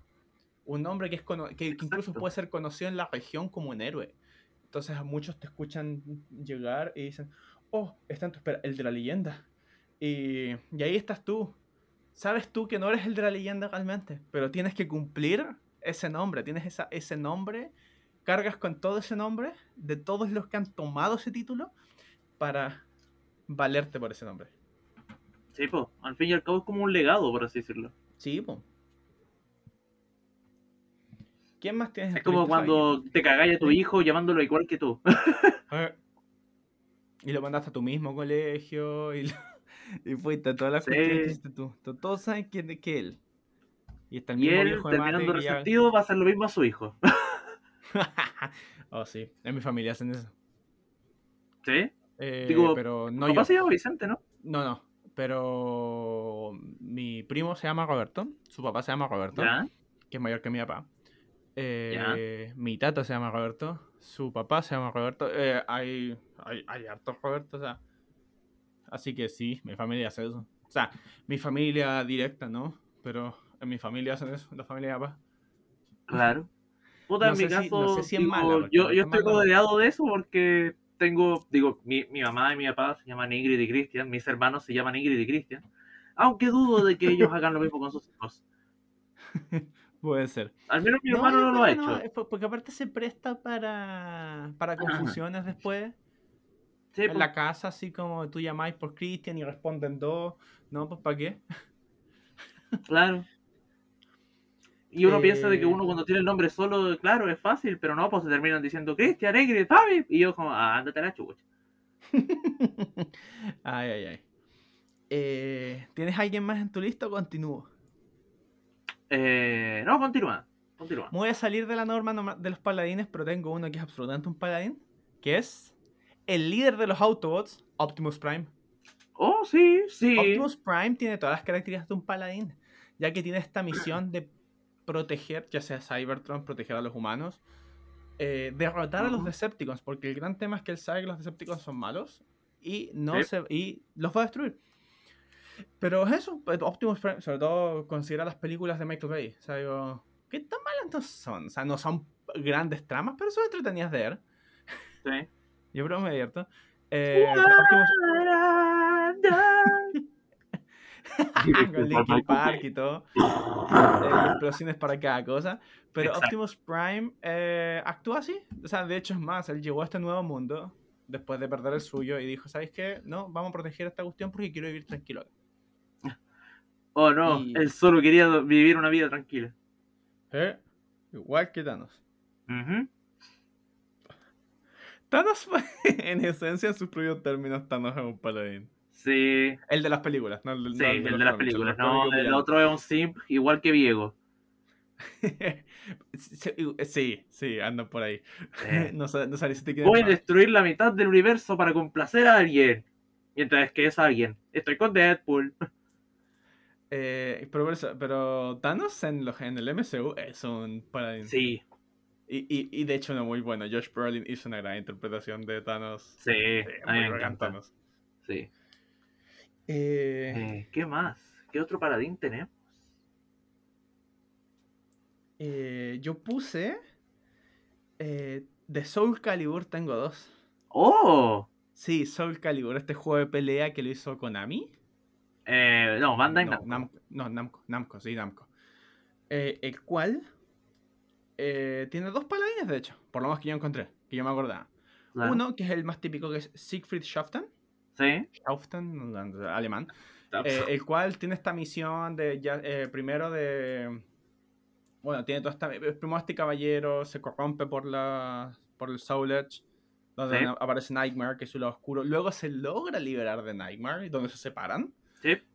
A: Un nombre que, es que, incluso puede ser conocido en la región como un héroe. Entonces muchos te escuchan llegar y dicen, oh, está en tu espera, el de la leyenda. Y, y ahí estás tú, sabes tú que no eres el de la leyenda realmente, pero tienes que cumplir ese nombre, tienes esa, ese nombre cargas con todo ese nombre de todos los que han tomado ese título para valerte por ese nombre.
B: Sí, pues, al fin y al cabo es como un legado, por así decirlo.
A: Sí, pues. ¿Quién más tienes?
B: Es como cuando te cagáis a tu hijo llamándolo igual que tú.
A: y lo mandaste a tu mismo colegio y, y fuiste a todas las cosas que hiciste tú. Todos saben quién es que él.
B: Y, está el mismo él, terminando resentido, va a hacer lo mismo a su hijo. [laughs]
A: oh, sí. En mi familia hacen eso.
B: ¿Sí?
A: Eh, Digo, pero no
B: yo. se llama Vicente, ¿no?
A: No, no. Pero mi primo se llama Roberto. Su papá se llama Roberto. Que es mayor que mi papá. Eh, mi tata se llama Roberto. Su papá se llama Roberto. Eh, hay, hay, hay hartos Roberto, o sea. Así que sí, mi familia hace eso. O sea, mi familia directa, ¿no? Pero en mi familia hacen eso, la familia de papá.
B: Claro. Puta, en mi caso, yo, yo estoy rodeado de eso porque tengo, digo, mi, mi, mamá y mi papá se llaman Ingrid y Cristian, mis hermanos se llaman Ingrid y Cristian, aunque dudo de que ellos hagan lo mismo con sus hijos. [laughs]
A: Puede ser.
B: Al menos mi hermano no, lo ha hecho.
A: porque aparte se presta para, para confusiones después. En la casa, así como tú llamáis por Cristian y responden dos. No, pues ¿para qué?
B: Claro. Y uno piensa de que uno cuando tiene el nombre solo, claro, es fácil, pero no, pues se terminan diciendo Cristian, Egrid, Fabi. Y yo como, ah, ándate a la chucha. [laughs]
A: ay, ay, ay. Eh, ¿Tienes alguien más en tu lista o continúo?
B: Eh, no, continúa. Continúa.
A: Voy a salir de la norma de los paladines, pero tengo uno que es absolutamente un paladín, que es el líder de los Autobots, Optimus Prime.
B: Oh, sí, sí.
A: Optimus Prime tiene todas las características de un paladín, ya que tiene esta misión de proteger, ya sea Cybertron, proteger a los humanos, eh, derrotar a los Decepticons, porque el gran tema es que él sabe que los Decepticons son malos y, no se, y los va a destruir. Pero es eso, pues, Optimus Prime, sobre todo considera las películas de Michael Bay. O sea, digo, ¿qué tan malas no son? O sea, no son grandes tramas, pero son entretenidas de ver.
B: Sí.
A: Yo creo que me divierto. Eh. [laughs] Con Linkin Park y todo. Eh, explosiones para cada cosa. Pero Optimus Prime eh, actúa así. O sea, de hecho es más, él llegó a este nuevo mundo después de perder el suyo y dijo, ¿sabéis qué? No, vamos a proteger esta cuestión porque quiero vivir tranquilo.
B: Oh, no, él solo quería vivir una vida tranquila.
A: ¿Eh? Igual que Thanos. Thanos, [laughs] en esencia, en sus propios términos, Thanos es un paladín.
B: Sí.
A: El de las películas, no
B: el, sí, el de, las películas. No, el otro es un simp igual que Viego. [laughs]
A: sí, sí, andan por ahí. [laughs] no, no te
B: Voy a destruir la mitad del universo para complacer a alguien. Mientras que es alguien. Estoy con Deadpool.
A: Eh, pero, pero, Thanos en, los, en el MCU es un paladín.
B: Sí.
A: Y, y, y, de hecho, no muy bueno. Josh Brolin hizo una gran interpretación de Thanos.
B: Sí, muy Thanos. Sí.
A: Eh,
B: eh... ¿Qué más? ¿Qué otro paladín tenemos?
A: Eh, yo puse. Eh, de Soul Calibur tengo dos.
B: ¡Oh!
A: Sí, Soul Calibur, este juego de pelea que lo hizo Konami.
B: Eh, no, Bandai
A: no, Namco. No, Namco, Namco, sí, Namco. Eh, el cual eh, tiene dos paladines, de hecho, por lo más que yo encontré, que yo me acordaba. Uno, que es el más típico, que es Siegfried Schaften.
B: Sí.
A: Schaften, alemán. Eh, el cual tiene esta misión de, ya, primero de... Bueno, tiene toda esta... Primero este caballero se corrompe por, la, por el Soul Edge, donde aparece Nightmare, que es su lado oscuro. Luego se logra liberar de Nightmare, donde se separan.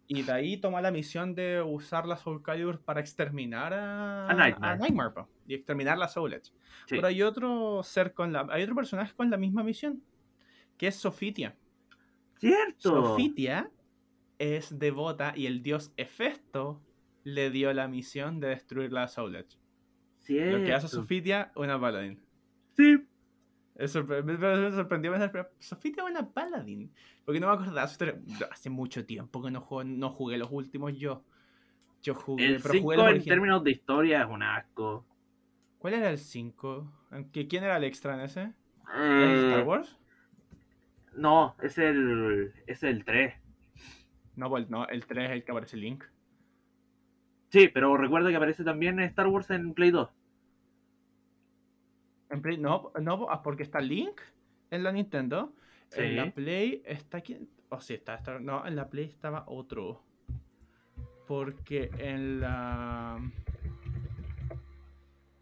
A: Y de ahí toma la misión de usar la Soul Calibur para exterminar a, Nightmare, y exterminar la Soul Edge. Pero hay otro ser con la. Hay otro personaje con la misma misión. Que es Sofitia.
B: Cierto.
A: Sofitia es devota y el dios Hefesto le dio la misión de destruir la Soul Edge.
B: Cierto.
A: Lo que hace Sofitia, una paladín.
B: Sí.
A: Me, sorprendió pensar, Sofía es una paladín. Porque no me acordaba Hace mucho tiempo que no, jugué, no jugué los últimos yo. Yo jugué,
B: el pero jugué en términos de historia es un asco.
A: ¿Cuál era el 5? ¿Quién era el extra en ese? Eh, ¿Star Wars?
B: No, es el, es el 3.
A: No, pues, no, el 3 es el que aparece Link.
B: Sí, pero recuerda que aparece también Star Wars en Play 2.
A: En Play, no, no, ah, porque está Link en la Nintendo. En la Play está aquí. O oh, sí, está, está, No, en la Play estaba otro. Porque en la.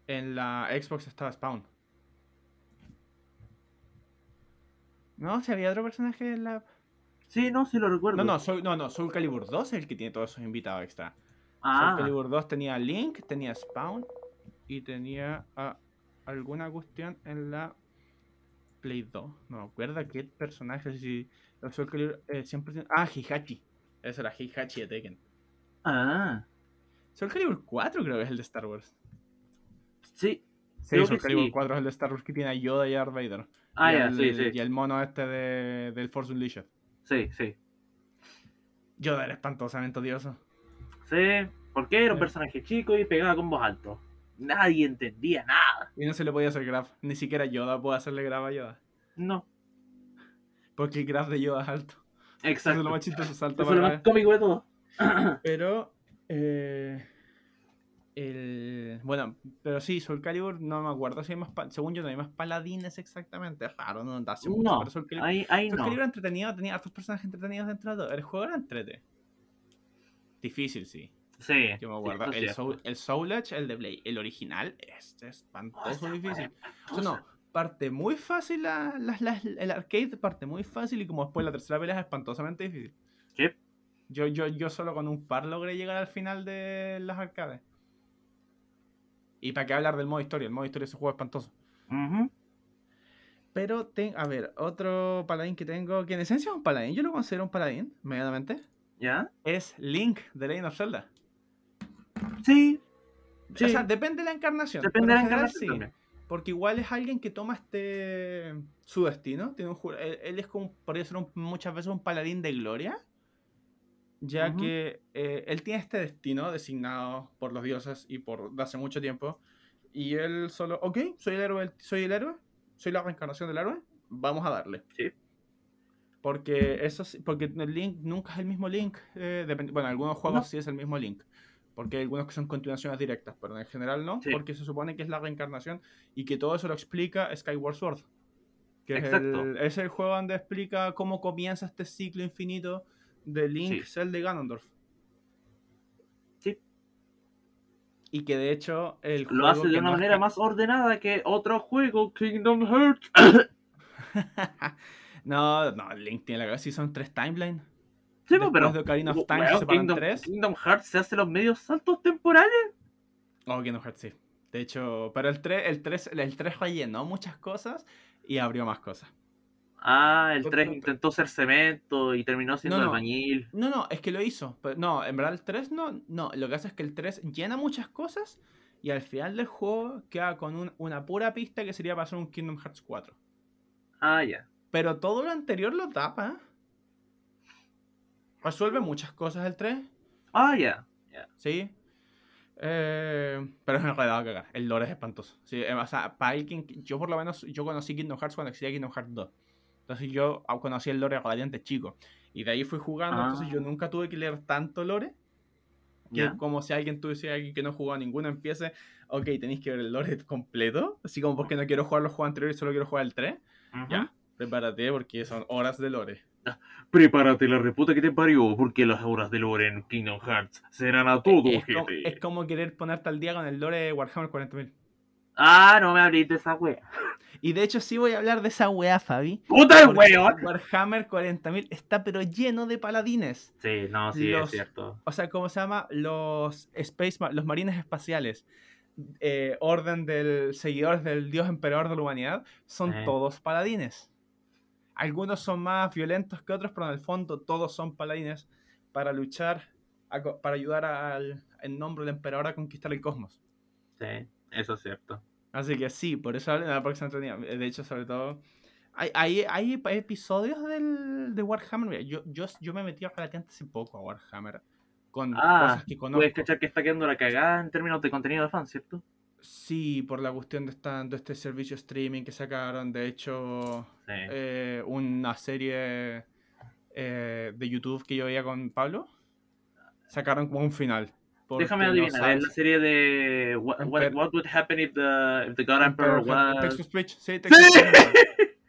A: En la Xbox estaba Spawn. No, si había otro personaje en la.
B: Sí, no, sí lo recuerdo.
A: No, no, soy, no, no, Soul Calibur 2 es el que tiene todos esos invitados extra. Ah. Soul Calibur 2 tenía Link, tenía Spawn y tenía ah, alguna cuestión en la Play 2. No me acuerdo qué personaje, si los Soul eh, siempre... Ah, Hihachi. Ese era Hihachi de Tekken.
B: Ah.
A: Soul Calibur 4 creo que es el de Star Wars.
B: Sí.
A: Sí, Soul Calibur 4 es el de Star Wars que tiene a Yoda y a Darth Vader.
B: Ah, ya,
A: sí,
B: sí.
A: Y el mono este de, del Force Unleashed.
B: Sí, sí.
A: Yoda era espantosamente odioso.
B: Sí, porque era un personaje chico y pegaba con voz alto. Nadie entendía nada.
A: Y no se le podía hacer grab. Ni siquiera Yoda puede hacerle grab a Yoda.
B: No.
A: Porque el grab de Yoda es alto.
B: Exacto.
A: Eso es lo más chistoso, salto
B: Eso es lo más cómico de todo. [clears throat]
A: Pero, eh, el, bueno, pero sí, Soul Calibur no me acuerdo si hay más, según yo no hay más paladines exactamente, es raro, no
B: da no, pero Soul Calibur,
A: Soul Calibur entretenido, tenía hartos personajes entretenidos dentro de todo, el juego era entrete. Difícil, sí.
B: Sí.
A: Yo me acuerdo, el, Soul, el Soul Edge, el de Play, el original, este es espantoso difícil. O sea, no, parte muy fácil la, el arcade, parte muy fácil y como después la tercera pelea es espantosamente difícil.
B: ¿Qué?
A: Yo, yo, yo solo con un par logré llegar al final de las arcades. Y para qué hablar del modo historia, el modo historia es un juego espantoso. Pero, ten, a ver, otro paladín que tengo, que en esencia es un paladín, yo lo considero un paladín, medianamente.
B: ¿Ya?
A: Es Link de Legend of Zelda.
B: Sí.
A: O sea, depende de la encarnación.
B: Depende de la encarnación.
A: porque igual es alguien que toma este su destino. Tiene un, él, es como, podría ser muchas veces un paladín de gloria ya que eh, él tiene este destino designado por los dioses y por hace mucho tiempo, y él solo, ok, soy el héroe, soy el héroe, soy la reencarnación del héroe, vamos a darle.
B: Sí.
A: Porque eso porque el Link nunca es el mismo Link, eh, bueno, en algunos juegos sí es el mismo Link, porque hay algunos que son continuaciones directas, pero en general no, porque se supone que es la reencarnación y que todo eso lo explica Skyward Sword. Que es el, es el, juego donde explica cómo comienza este ciclo infinito de Link, sí. de Ganondorf.
B: Sí.
A: Y que de hecho el
B: Lo hace de una manera más ordenada que otro juego, Kingdom [laughs] Hearts.
A: no, no, Link tiene la si son tres timelines.
B: Sí, pero.
A: De Ocarina of Time se
B: Kingdom, tres. Kingdom Hearts se hace los medios saltos temporales.
A: Oh, Kingdom Hearts sí. De hecho, pero el 3, el 3, el 3 rellenó muchas cosas y abrió más cosas.
B: Ah, el 3 intentó ser cemento y terminó siendo
A: no,
B: no. albañil.
A: No, no, es que lo hizo. no, en verdad el 3 no, no. Lo que hace es que el 3 llena muchas cosas y al final del juego queda con una pura pista que sería hacer un Kingdom Hearts 4.
B: Ah, ya.
A: Pero todo lo anterior lo tapa. Resuelve muchas cosas el 3.
B: Ah, ya.
A: Sí. Eh, pero es enredado a cagar. El lore es espantoso. Sí, eh, o sea, para alguien, yo por lo menos, yo conocí Kingdom Hearts cuando existía Kingdom Hearts 2. Entonces yo conocí el lore relativamente chico. Y de ahí fui jugando, entonces yo ah. nunca tuve que leer tanto lore. Que como si alguien tuviese alguien que no jugó ninguno empiece, ok, tenéis que ver el lore completo. Así como porque no quiero jugar los juegos anteriores, solo quiero jugar el 3. Ya, prepárate porque son horas de lore.
B: Prepárate la reputa que te parió, porque las horas de lore en Kingdom Hearts serán a todo,
A: es, es como querer ponerte al día con el lore de Warhammer 40.000.
B: Ah, no me abriste esa wea.
A: Y de hecho sí voy a hablar de esa wea, Fabi.
B: ¡Puta weón!
A: Warhammer 40.000 está pero lleno de paladines.
B: Sí, no, sí, es cierto.
A: O sea, ¿cómo se llama? Los Space los marines espaciales. Eh, orden del seguidores del dios emperador de la humanidad son todos paladines. Algunos son más violentos que otros, pero en el fondo todos son paladines para luchar, para ayudar al, en nombre del emperador a conquistar el cosmos.
B: Sí. Eso es cierto.
A: Así que sí, por eso hablo de la próxima De hecho, sobre todo. Hay, hay, hay episodios del, de Warhammer. Yo, yo, yo me metí relativamente hace poco a Warhammer. Con
B: ah, cosas que conozco. Puedes cachar que está quedando la cagada en términos de contenido de fan, ¿cierto?
A: Sí, por la cuestión de, esta, de este servicio streaming que sacaron. De hecho, eh, una serie eh, de YouTube que yo veía con Pablo. Sacaron como un final
B: Déjame adivinar, es la serie de What, what, Would Happen if the, if the God Emperor was... Texas Speech,
A: sí, [laughs] Texas ¡Sí!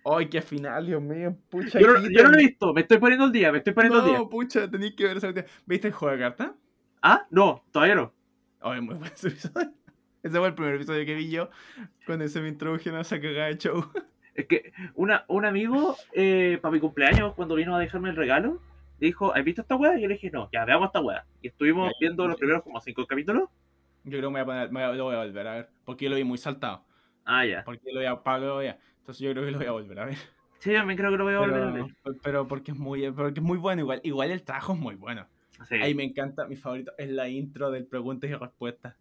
A: ¡Ay, qué final, Dios mío! Pucha,
B: yo, yo, no lo he visto, me estoy poniendo el día, me estoy poniendo el día.
A: No, pucha, tenéis que ver esa ¿Viste el juego de cartas?
B: Ah, no, todavía no.
A: Ay, muy buen episodio. Ese fue el primer episodio que vi yo. Con ese me introdujeron a esa cagada de show. [laughs]
B: Es que una, un amigo, eh, para mi cumpleaños, cuando vino a dejarme el regalo, dijo, ¿has visto esta weá? Y yo le dije, no, ya veamos esta weá. Y estuvimos viendo los primeros como cinco capítulos.
A: Yo creo que me voy a poner, lo voy a volver a ver, porque yo lo vi muy saltado.
B: Ah, ya.
A: Porque lo vi a Pablo lo veía. Entonces yo creo que lo voy a volver a ver.
B: Sí, yo también creo que lo voy a volver a ver.
A: Pero porque es muy, porque es muy bueno, igual, igual el trabajo es muy bueno. Sí. Ahí me encanta, mi favorito es la intro del preguntas y respuestas.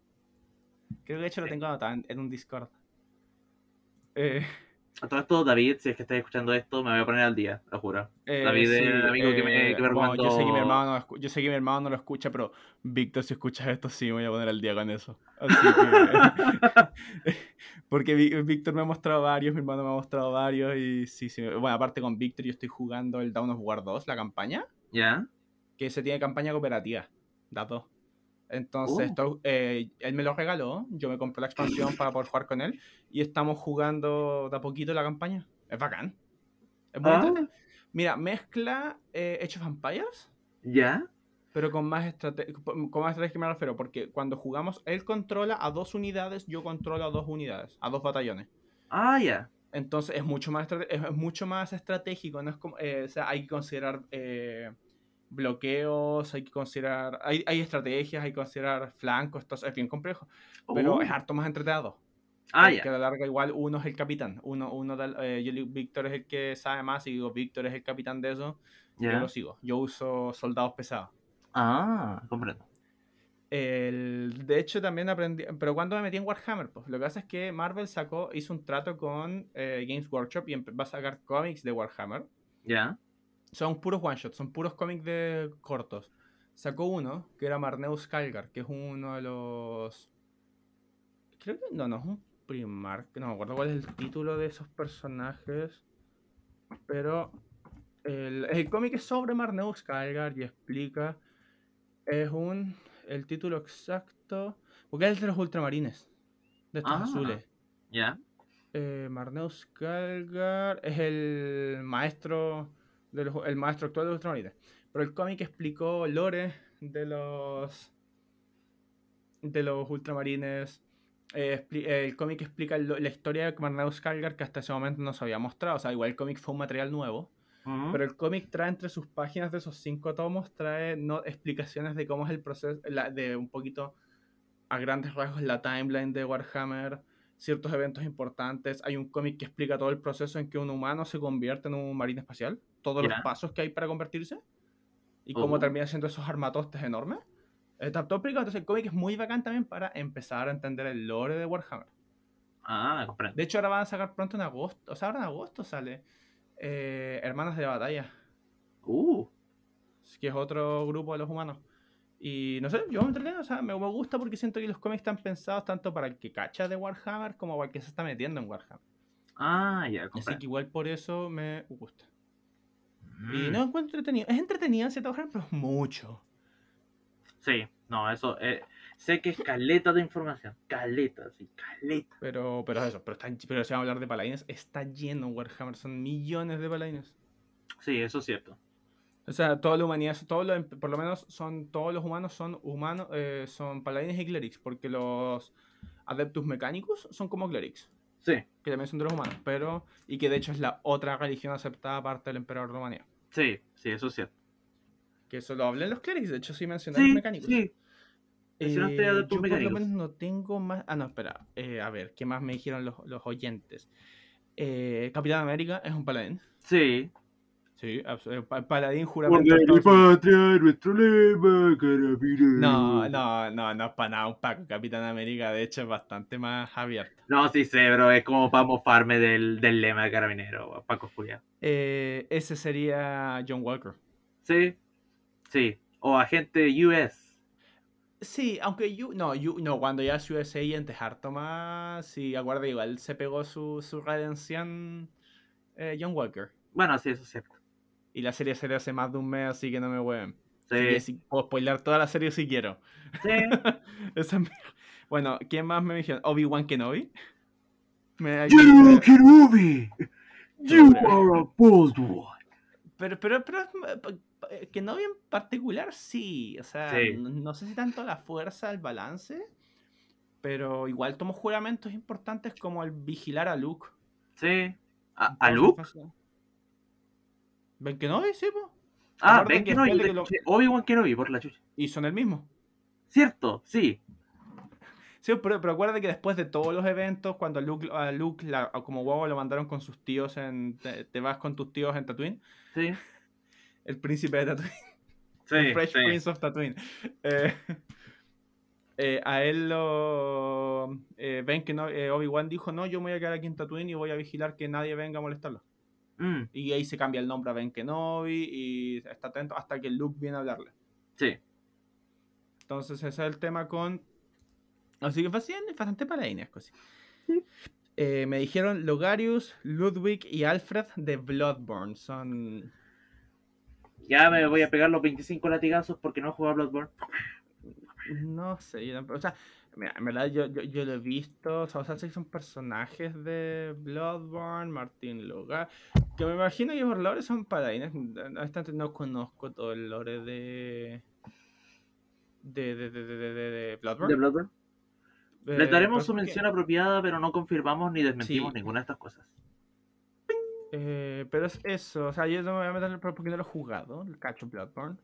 A: Creo que de hecho lo tengo anotado en, un Discord.
B: Eh, a todo esto, David, si es que estás escuchando esto, me voy a poner al día, lo juro. Eh, David es el amigo que me, que me
A: yo, sé que mi hermano no, yo sé que mi hermano no lo escucha, pero Víctor, si escuchas esto, sí me voy a poner al día con eso. [laughs] porque Víctor me ha mostrado varios, mi hermano me ha mostrado varios, y sí, sí. Bueno, aparte con Víctor, yo estoy jugando el Down of War 2, la campaña.
B: ¿Ya?
A: Que se tiene campaña cooperativa, datos. Entonces, uh. esto, eh, él me lo regaló, yo me compré la expansión para poder jugar con él y estamos jugando de a poquito la campaña. Es bacán. Es muy ah. Mira, mezcla eh, Hechos Vampires.
B: ¿Ya?
A: Pero con más, estrategia, con más estrategia me refiero, porque cuando jugamos, él controla a dos unidades, yo controlo a dos unidades, a dos batallones.
B: Ah, ya.
A: Entonces es mucho más, es mucho más estratégico, no es como, eh, o sea, hay que considerar eh, bloqueos, hay que considerar, hay, hay estrategias, hay que considerar flancos, esto es bien complejo, pero oh. es harto más entretenido. Ah, ya. Que a la larga igual uno es el capitán, uno, uno eh, yo Víctor es el que sabe más y digo, Víctor es el capitán de eso, yo lo sigo, yo uso soldados pesados.
B: Ah, comprendo.
A: El, de hecho, también aprendí. Pero cuando me metí en Warhammer, pues lo que pasa es que Marvel sacó, hizo un trato con eh, Games Workshop y va a sacar cómics de Warhammer.
B: Ya
A: son puros one shots, son puros cómics de cortos. Sacó uno que era Marneus Calgar, que es uno de los. Creo que no, no es un primar, no me acuerdo cuál es el título de esos personajes. Pero el, el cómic es sobre Marneus Calgar y explica. Es un. El título exacto. Porque es de los ultramarines. De estos ah, azules.
B: Ya.
A: Eh, Marneus Calgar es el maestro el maestro actual de los ultramarines. Pero el cómic explicó lore de los de los ultramarines. Eh, el cómic explica la historia de Marneus Calgar que hasta ese momento no se había mostrado. O sea, igual el cómic fue un material nuevo. Pero el cómic trae entre sus páginas de esos cinco tomos, trae no, explicaciones de cómo es el proceso, de un poquito a grandes rasgos la timeline de Warhammer, ciertos eventos importantes. Hay un cómic que explica todo el proceso en que un humano se convierte en un marine espacial, todos los pasos que hay para convertirse y cómo oh. termina siendo esos armatostes enormes. Está todo explicado, entonces el cómic es muy bacán también para empezar a entender el lore de Warhammer.
B: Ah, comprendo.
A: De hecho, ahora van a sacar pronto en agosto, o sea, ahora en agosto sale eh, Hermanas de Batalla.
B: Uh.
A: Que es otro grupo de los humanos. Y no sé, yo me entretengo, o sea, me, gusta porque siento que los cómics están pensados tanto para el que cacha de Warhammer como para el que se está metiendo en Warhammer.
B: Ah, ya,
A: Así que igual por eso me gusta. Y mm. no encuentro entretenido. Es entretenido en cierta pero es mucho.
B: Sí, no, eso. Eh, sé que es caleta de información. Caleta, sí, caleta.
A: Pero, pero eso, pero, está, pero si vamos a hablar de paladines, está lleno Warhammer. Son millones de paladines.
B: Sí, eso es cierto.
A: O sea, toda la humanidad, todo por lo menos son todos los humanos son humanos, eh, son paladines y clerics, porque los adeptus mecánicos son como clerics.
B: Sí.
A: Que también son de los humanos, pero. Y que de hecho es la otra religión aceptada aparte del emperador de
B: Sí, sí, eso es cierto.
A: Que eso lo hablan los clerics, de hecho sí mencionaron los mecánicos. Sí. Eh, yo por lo menos no tengo más. Ah, no, espera. Eh, a ver, ¿qué más me dijeron los, los oyentes? Eh, Capitán América es un paladín.
B: Sí.
A: Sí, eh, paladín juramento. patria, nuestro lema, No, no, no, no es para nada un Paco. Capitán América, de hecho, es bastante más abierto.
B: No, sí sé, bro, es como para mofarme del, del lema de Carabinero, Paco Julián.
A: Eh, ese sería John Walker.
B: Sí, sí. O agente US.
A: Sí, aunque you, no, you, no, cuando ya es USA y antes harto más, sí, acuerdo, igual se pegó su, su redención eh, John Walker.
B: Bueno, sí, eso es cierto.
A: Y la serie salió hace más de un mes, así que no me hueven. Sí. puedo spoiler toda la serie si quiero. Sí. [laughs] bueno, ¿quién más me dijeron? Obi-Wan Kenobi.
B: Me you Kenobi. You are a bold one.
A: Pero, pero, pero Kenobi en particular sí. O sea, no, sé si tanto la fuerza, el balance. Pero igual tomo juramentos importantes como el vigilar a Luke.
B: Sí. ¿A, ¿a Luke?
A: ¿Ben Kenobi? Sí, pues.
B: Ah, Ben Kenobi. Obi-Wan Kenobi, por la chucha.
A: Y son el mismo.
B: Cierto, sí.
A: Sí, pero, pero acuérdate que después de todos los eventos, cuando Luke, a Luke como guapo lo mandaron con sus tíos en. Te, vas con tus tíos en Tatooine. Sí. El príncipe de Tatooine. [laughs] Sí. El Fresh Prince of Tatooine. Eh, eh, a él lo. Eh, ven que no, Obi-Wan dijo: No, yo me voy a quedar aquí en Tatooine y voy a vigilar que nadie venga a molestarlo. Mm. Y ahí se cambia el nombre a Ben Kenobi y está atento hasta que Luke viene a hablarle. Sí. Entonces ese es el tema con... Así que bastante, bastante para cosas. Sí. Eh, me dijeron Logarius, Ludwig y Alfred de Bloodborne. Son...
B: Ya me voy a pegar los 25 latigazos porque no he jugado Bloodborne.
A: No sé, yo o sea, Mira, en verdad yo, yo, yo, lo he visto, o sea, son personajes de Bloodborne, Martín Logar, que me imagino que por lore son paladines. No conozco todo el lore de. de, de, de, de, de Bloodborne.
B: ¿De Bloodborne? Eh, Le daremos su mención apropiada, pero no confirmamos ni desmentimos ninguna de estas cosas.
A: Eh, pero es eso, o sea, yo no me voy a meter porque no lo he jugado, el cacho Bloodborne.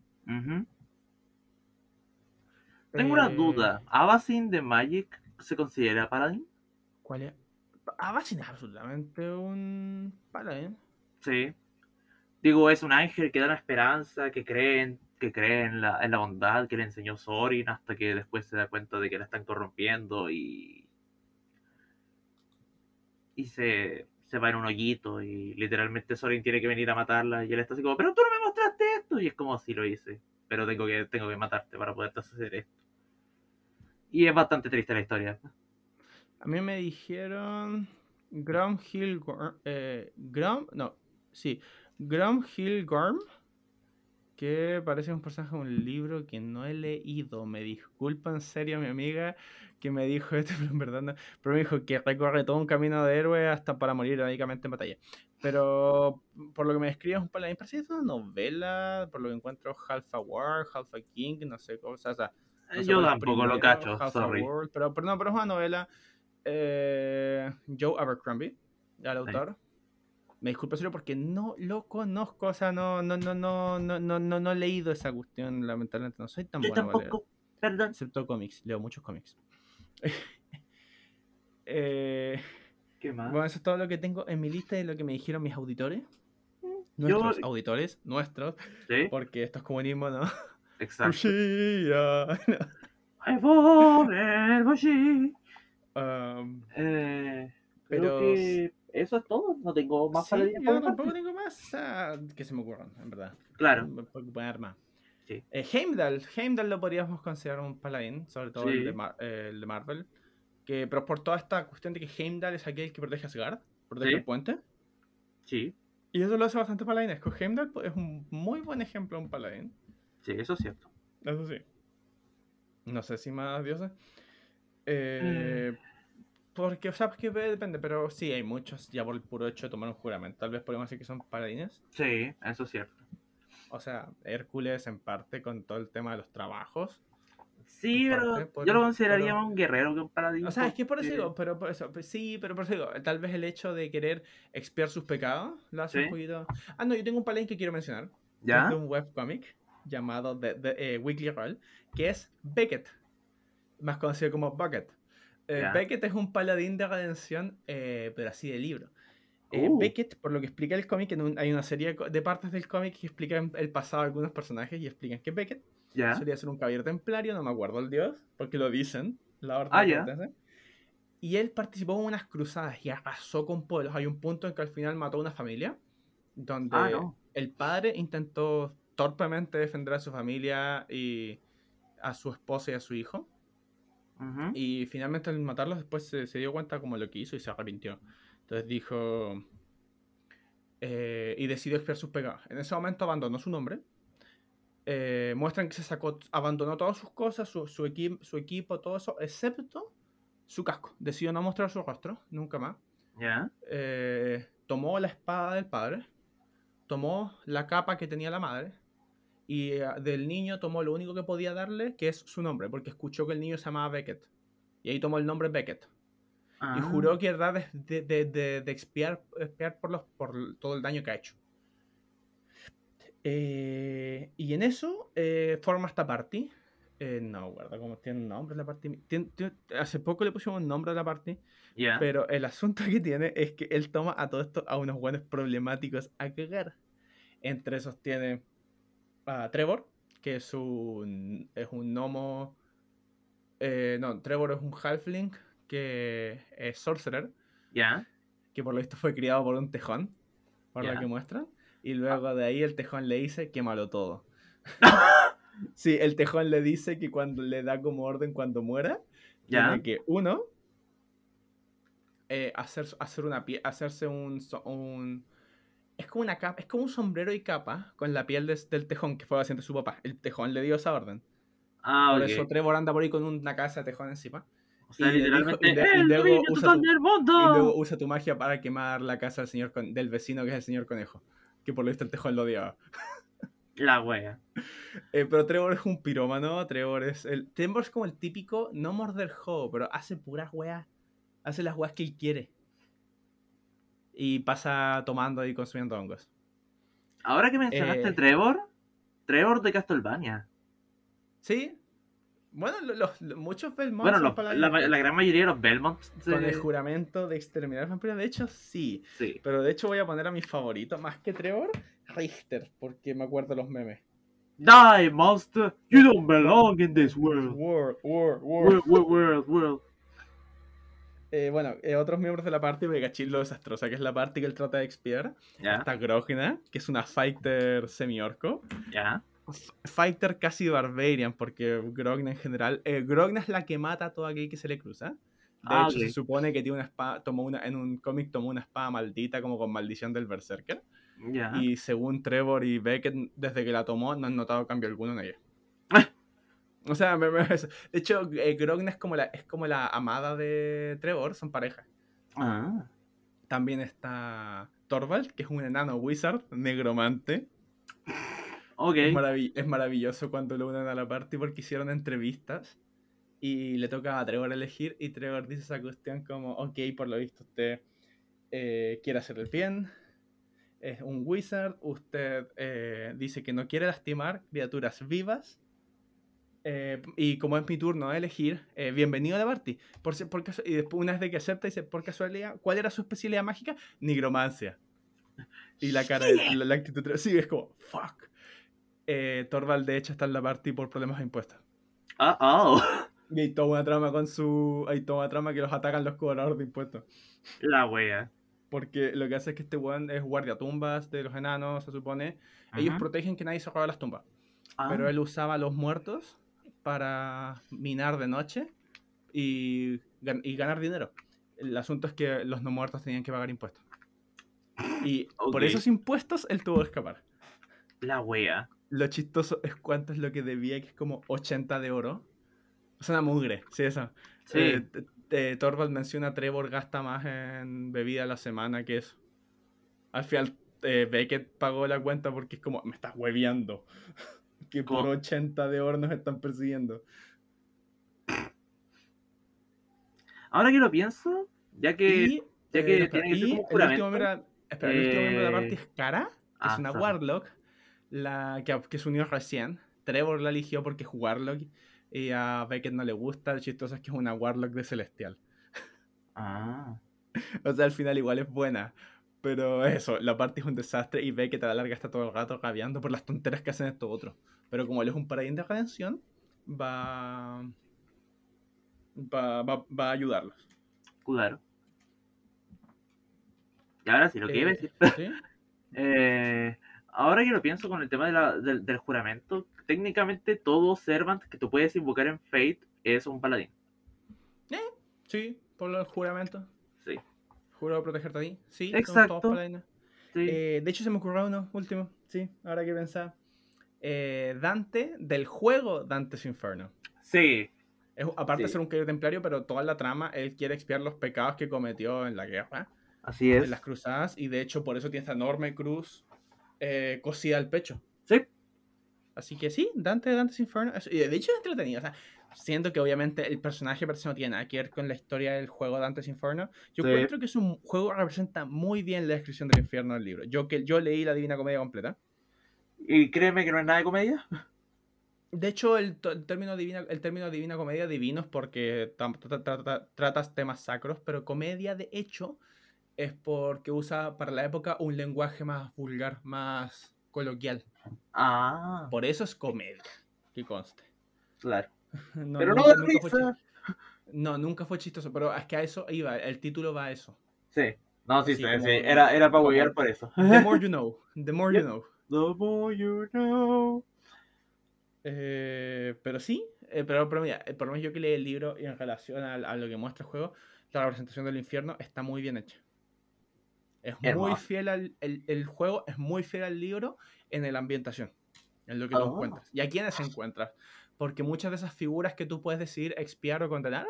B: Tengo una duda. Eh, ¿Abasin de Magic se considera paladín?
A: ¿Cuál es? Abasin es absolutamente un paladín.
B: Sí. Digo, es un ángel que da una esperanza, que cree que cree en la, en la bondad que le enseñó Sorin hasta que después se da cuenta de que la están corrompiendo y. Y se, se va en un hoyito y literalmente Sorin tiene que venir a matarla y él está así como, pero tú no me mostraste esto. Y es como si lo hice, pero tengo que, tengo que matarte para poder hacer esto. Y es bastante triste la historia.
A: A mí me dijeron Grom Hill eh, Grom, no, sí, Grom Hill Gorm, que parece un personaje de un libro que no he leído. Me disculpa en serio mi amiga que me dijo esto, [laughs] pero en verdad no. Pero me dijo que recorre todo un camino de héroe hasta para morir radicalmente en batalla. Pero por lo que me describe es un paladín, parece que es una novela, por lo que encuentro Half a War, Half a King, no sé cosas. O sea,
B: yo tampoco lo cacho, sorry.
A: pero, pero, no, pero es una novela. Eh, Joe Abercrombie, el autor. Me disculpo solo porque no lo conozco, o sea, no, no, no, no, no, no, no, no he leído esa cuestión, lamentablemente no soy tan
B: bueno. tampoco, perdón.
A: Excepto cómics, leo muchos cómics. [laughs] eh,
B: ¿Qué más?
A: Bueno, eso es todo lo que tengo en mi lista de lo que me dijeron mis auditores. Nuestros auditores, nuestros. ¿Sí? Porque esto es comunismo, ¿no?
B: Exacto. [laughs]
A: Um,
B: eh, pero eso es todo. No tengo más
A: para decir. Yo tampoco tengo más que se me ocurran, en verdad.
B: Claro.
A: Puedo más. Sí. Eh, Heimdall. Heimdall lo podríamos considerar un paladín, sobre todo el, de eh, el, de Marvel. Que, pero por toda esta cuestión de que Heimdall es aquel que protege a Asgard, protege el puente.
B: Sí.
A: Y eso lo hace bastante paladinesco. Heimdall es un muy buen ejemplo de un paladín.
B: Sí, eso es cierto.
A: Eso sí. No sé si más dioses. Eh, mm. Porque, o sea, que depende, pero sí, hay muchos ya por el puro hecho de tomar un juramento. Tal vez podemos decir que son paladines.
B: Sí, eso es cierto.
A: O sea, Hércules en parte con todo el tema de los trabajos.
B: Sí, pero yo lo consideraría más un guerrero que un paladín.
A: O sea, es que por eso digo, pero por eso, pues sí, pero por eso digo, tal vez el hecho de querer expiar sus pecados lo hace un poquito. Ah, no, yo tengo un paladín que quiero mencionar. ¿Ya? de un webcomic llamado The, eh, Weekly Roll, que es Beckett, más conocido como Bucket. Eh, Beckett es un paladín de redención, eh, pero así de libro. Uh. Beckett, por lo que explica el cómic, hay una serie de partes del cómic que explican el pasado de algunos personajes y explican que Beckett solía ser un caballero templario, no me acuerdo el dios, porque lo dicen, la orden ah, Y él participó en unas cruzadas y arrasó con pueblos. Hay un punto en que al final mató a una familia, donde ah, el padre intentó torpemente defender a su familia y a su esposa y a su hijo. Y finalmente al matarlos después se, dio cuenta como lo que hizo y se arrepintió. Entonces dijo... Eh, y decidió expiar sus pecados. En ese momento abandonó su nombre eh, muestran que se sacó, abandonó todas sus cosas, su, su, su equipo, todo eso, excepto su casco. Decidió no mostrar su rostro, nunca más. Eh, tomó la espada del padre, tomó la capa que tenía la madre, y eh, del niño tomó lo único que podía darle, que es su nombre, porque escuchó que el niño se llamaba Beckett. Y ahí tomó el nombre Beckett. Y
B: Ah.
A: juró que era de, de, de, expiar, expiar por, los, por todo el daño que ha hecho. Eh, y en eso eh, forma esta party. Eh, no, guarda, como tiene un nombre la party. Tien- tien- hace poco le pusimos un nombre a la party.
B: Ya.
A: Pero el asunto que tiene es que él toma a todo esto a unos buenos problemáticos a cagar. Entre esos tiene a Trevor, que es un, es un gnomo. eh, no, Trevor es un halfling que es sorcerer,
B: Ya.
A: que por lo visto fue criado por un tejón, por lo que muestran. Y luego de ahí el tejón le dice quémalo todo. [laughs] [laughs] sí, el tejón le dice que cuando le da como orden cuando muera,
B: Ya.
A: tiene que, uno, eh, hacer, hacer una pie- hacerse un- Es como una capa, es como un sombrero y capa con la piel del tejón que fue haciendo su papá. El tejón le dio esa orden.
B: Ah,
A: Por eso Trevor anda por ahí con una cabeza de tejón encima.
B: O sea,
A: y dijo-
B: literalmente.
A: y de- y
B: ¡El
A: luego usa tu-
B: del mundo!
A: Y luego usa tu magia para quemar la casa del, señor con- del vecino que es el señor conejo. Que por lo visto el tejón lo odiaba. [laughs]
B: La wea.
A: Eh, pero Trevor es un pirómano, Trevor es el. Trevor es como el típico, no morder juego, pero hace puras weas. Hace las weas que él quiere. Y pasa tomando y consumiendo hongos.
B: Ahora que mencionaste
A: Eh.
B: Trevor, Trevor de Castlevania.
A: ¿Sí? Bueno, los, muchos Belmonts
B: Bueno, los- la, la gran mayoría de los Belmont.
A: con el juramento de exterminar al vampiro. De hecho, sí.
B: Sí.
A: Pero de hecho voy a poner a mi favorito, más que Trevor, Richter, porque me acuerdo los memes.
B: Die, monster! You don't belong in this world.
A: World, world, world.
B: World, world, world, world.
A: Eh, bueno, eh, otros miembros de la party, cachis lo desastrosa que es la party que él trata de expiar.
B: Ya,
A: Está Grogna, que es una fighter semi-orco.
B: ya.
A: F- Fighter casi barbarian, porque Grogna en general. eh, Grogna es la que mata a todo aquel que se le cruza. De
B: Ah,
A: hecho, se supone que tiene una espada. Tomó una, en un cómic tomó una espada maldita, como con maldición del Berserker.
B: Ya.
A: Y según Trevor y Beckett, desde que la tomó, no han notado cambio alguno en ella. O sea, me- me- de hecho, eh, Grogna es como, la, es como la amada de Trevor, son pareja.
B: Ah.
A: También está Torvald, que es un enano wizard, negromante.
B: Ok.
A: Es, maravi- es maravilloso cuando lo unen a la party porque hicieron entrevistas y le toca a Trevor elegir y Trevor dice esa cuestión como, ok, por lo visto usted eh, quiere hacer el bien, es un wizard, usted eh, dice que no quiere lastimar criaturas vivas eh, y como es mi turno de elegir, eh, bienvenido a la party. Por, por y después una vez de que acepta dice, por casualidad, ¿cuál era su especialidad mágica? Nigromancia. Y la cara, de, [laughs] la, la actitud, sí, es como, fuck. Eh, Torvald de hecho está en la party por problemas de impuestos.
B: Ah, oh.
A: Y hay toda una trama con su. Hay toda una trama que los atacan los cobradores de impuestos.
B: La wea.
A: Porque lo que hace es que este weón es guardiatumbas de los enanos, se supone. Ellos protegen que nadie se roba las tumbas.
B: Ah,
A: Pero él usaba a los muertos para minar de noche y, y ganar dinero. El asunto es que los no muertos tenían que pagar impuestos. Y por esos impuestos él tuvo que escapar.
B: La wea.
A: Lo chistoso es cuánto es lo que debía, que es como 80 de oro. Es una mugre, sí, eso.
B: Sí.
A: Eh, Torvald menciona Trevor gasta más en bebida a la semana que eso. Al final, eh, Beckett pagó la cuenta porque es como, me estás hueveando. [laughs] que por
B: ¿Cómo?
A: 80 de oro nos están persiguiendo.
B: Ahora que lo pienso, ya que.
A: y,
B: ya que
A: espera,
B: tiene que ser como
A: el último miembro, espera, el último miembro de la
B: Eh,
A: parte es Cara, que
B: ah,
A: es una. Warlock, la, que, que se unió recién. Trevor la eligió porque es Warlock y a Beckett no le gusta. Lo chistoso es que es una Warlock de Celestial.
B: Ah. [laughs]
A: O sea, al final igual es buena. Pero eso, la parte es un desastre y Beckett a la larga está todo el rato rabiando por las tonteras que hacen estos otros. Pero como él es un paradín de redención, va, va, va, va a ayudarlos.
B: Claro. Y ahora sí, lo que iba a
A: Eh,
B: decir.
A: ¿sí? [laughs]
B: Eh, ahora que lo pienso con el tema de la- del, del juramento, técnicamente todo Servant que tú puedes invocar en Fate es un paladín.
A: Sí, por los juramentos.
B: Sí.
A: Juro protegerte a ti. Sí,
B: Exacto.
A: todos paladines.
B: Sí.
A: Eh, de hecho, se me ocurrió uno último. Sí, ahora que pensaba. Eh, Dante del juego Dante's Inferno.
B: Sí.
A: aparte de ser un caballero templario, pero toda la trama, él quiere expiar los pecados que cometió en la guerra.
B: Así es.
A: En las cruzadas, y de hecho por eso tiene esta enorme cruz eh, cosida al pecho.
B: Sí.
A: Así que sí, Dante, Dante's Inferno. y de hecho es entretenido. O sea, siento que obviamente el personaje no tiene nada que ver con la historia del juego Dante's Inferno. Yo encuentro que es un juego que representa muy bien la descripción del infierno del libro. Yo que yo leí la Divina Comedia completa.
B: ¿Y créeme que no es nada de comedia?
A: De hecho, el, término, divina, el término divina comedia divino es porque tratas temas sacros, pero comedia de hecho es porque usa para la época un lenguaje más vulgar, más coloquial.
B: Ah.
A: Por eso es comedia, que conste.
B: Claro. [laughs]
A: no, pero nunca, no nunca fue No, nunca fue chistoso, pero es que a eso iba, el título va a eso.
B: Sí. No, sí, sí, sí. Era, era para huevear por eso.
A: The more you [laughs] know. The more you know.
B: The more you know.
A: Eh, pero sí, eh, pero, pero mira, por lo menos yo que leí el libro y en relación a, lo que muestra el juego, la representación del infierno está muy bien hecha. Es muy fiel al el, el, juego, es muy fiel al libro en la ambientación, en lo que tú oh. encuentras. ¿Y a quiénes encuentras? Porque muchas de esas figuras que tú puedes decidir expiar o condenar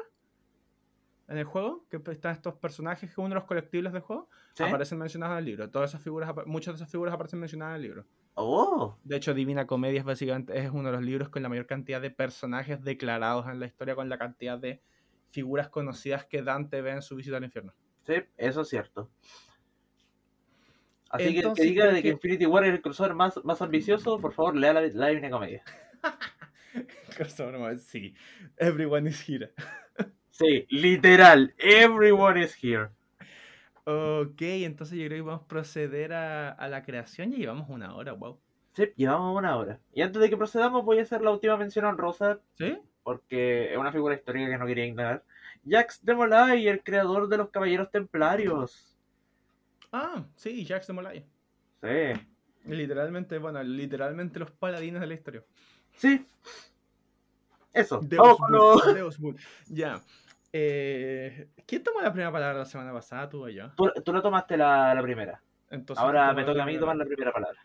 A: en el juego, que están estos personajes que uno de los colectibles del juego, aparecen mencionados en el libro. Todas esas figuras, muchas de esas figuras aparecen mencionadas en el libro.
B: Oh.
A: De hecho, Divina Comedia es básicamente es uno de los libros con la mayor cantidad de personajes declarados en la historia, con la cantidad de figuras conocidas que Dante ve en su visita al infierno.
B: Sí, eso es cierto. Así que el que diga de que, Infinity War es el crossover más, más ambicioso, por favor, lea la, la Divina Comedia. [laughs]
A: crossover sí. Everyone is here. [laughs]
B: sí, literal. Everyone is here.
A: Ok, entonces yo creo que vamos a proceder a, a la creación. Ya llevamos una hora, wow.
B: Sí, llevamos una hora. Y antes de que procedamos, voy a hacer la última mención honrosa.
A: ¿Sí?
B: Porque es una figura histórica que no quería ignorar. Jax de Molay, el creador de los Caballeros Templarios.
A: Ah, sí, Jax de Molay.
B: Sí.
A: Literalmente, bueno, literalmente los paladines de la historia.
B: Sí. Eso.
A: Deus, Deus Ya. Eh, ¿Quién tomó la primera palabra la semana pasada, tú o yo?
B: Tú, tú no tomaste la, la primera. Entonces, Ahora me toca a mí tomar la primera palabra.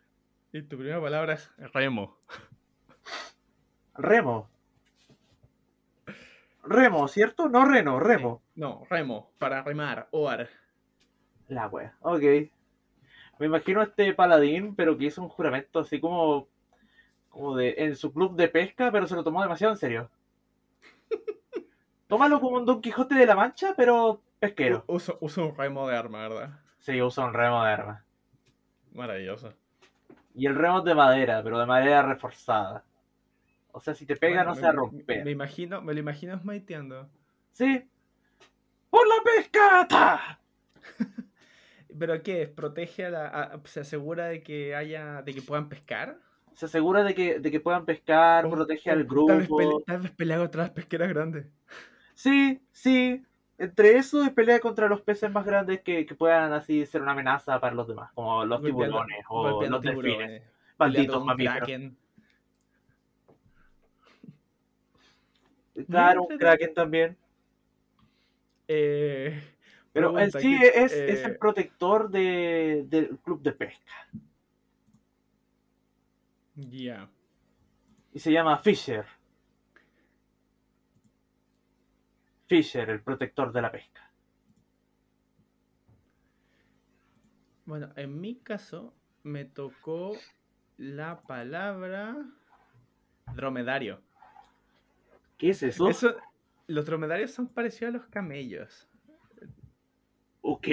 A: Y tu primera palabra es remo.
B: Remo. Remo, ¿cierto? No reno, remo.
A: No, remo, para remar, oar.
B: La wea, ok. Me imagino a este paladín, pero que hizo un juramento así como, como de en su club de pesca, pero se lo tomó demasiado en serio. [laughs] Tómalo como un Don Quijote de la Mancha, pero pesquero.
A: Uso, uso un remo de arma, ¿verdad?
B: Sí, uso un remo de arma.
A: Maravilloso.
B: Y el remo es de madera, pero de madera reforzada. O sea, si te pega no se rompe.
A: Me, imagino, me lo imagino smaiteando.
B: Sí. ¡Por la pescata! [laughs]
A: ¿Pero qué es? ¿Protege a la. ¿Se asegura de que haya. de que puedan pescar?
B: Se asegura de que, de que puedan pescar, protege al grupo. Tal
A: vez, tal vez pelea contra las pesqueras grandes.
B: Sí, sí. Entre eso y pelea contra los peces más grandes que, que puedan así ser una amenaza para los demás, como los tiburones o los delfines. Malditos mamíferos. Claro, un kraken también.
A: Eh,
B: Pero en sí es, es, el eh, protector de, del club de pesca.
A: Ya.
B: Y se llama Fisher. Fisher, el protector de la pesca.
A: Bueno, en mi caso me tocó la palabra dromedario.
B: ¿Qué es eso?
A: los dromedarios son parecidos a los camellos.
B: Ok.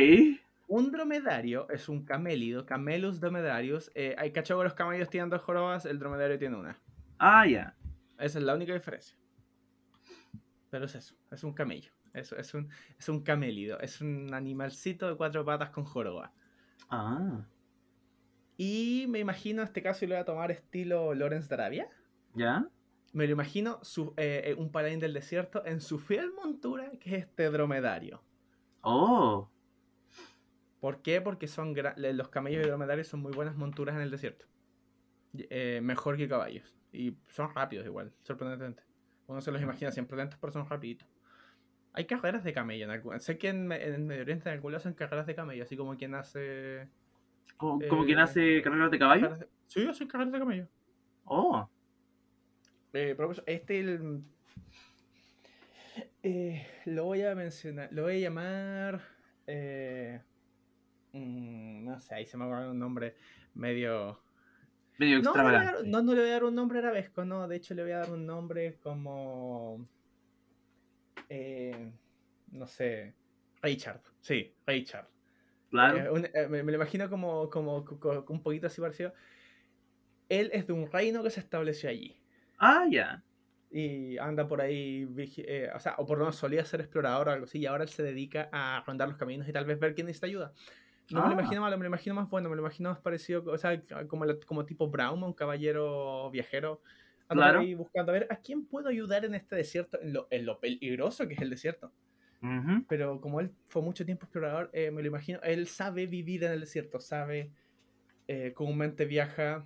A: Un dromedario es un camélido, camelus dromedarios. Eh, hay cachorros, los camellos tienen dos jorobas, el dromedario tiene una.
B: Ah, ya.
A: Esa es la única diferencia. Pero es eso, es un camello. Eso, es un, es un camélido. Es un animalcito de cuatro patas con joroba.
B: Ah.
A: Y me imagino este caso y lo voy a tomar estilo Lawrence de Arabia.
B: ¿Ya?
A: Me lo imagino su, eh, eh, un paladín del desierto en su fiel montura, que es este dromedario.
B: Oh.
A: ¿Por qué? Porque son los camellos y dromedarios son muy buenas monturas en el desierto. Eh, mejor que caballos. Y son rápidos igual, sorprendentemente. Uno se los imagina siempre lentos, pero son rapiditos. Hay carreras de camello en algún... Sé que en, en Medio Oriente en algún lado hacen carreras de camello, así como quien hace...
B: ¿Como, quien hace carreras de caballo?
A: Sí, hacen carreras de camello.
B: Oh.
A: Eh, este el, eh, lo voy a mencionar, lo voy a llamar. Eh, mm, no sé, ahí se me va un nombre medio.
B: Medio
A: no, no, no, le voy a dar un nombre arabesco, no, de hecho le voy a dar un nombre como. Eh, no sé. Richard, sí, Richard.
B: Claro.
A: me, lo imagino como, como, como, un poquito así parecido. Él es de un reino que se estableció allí.
B: Ah, ya
A: y anda por ahí, eh, o sea, o por lo menos solía ser explorador o algo así, y ahora él se dedica a rondar los caminos y tal vez ver quién necesita ayuda. No me lo ah. imagino malo, me lo imagino más bueno, me lo imagino más parecido, o sea, como, como tipo Brown, un caballero viajero, anda ahí buscando a ver a quién puedo ayudar en este desierto, en lo, en lo peligroso que es el desierto. Pero como él fue mucho tiempo explorador, eh, me lo imagino, él sabe vivir en el desierto, sabe, eh, comúnmente viaja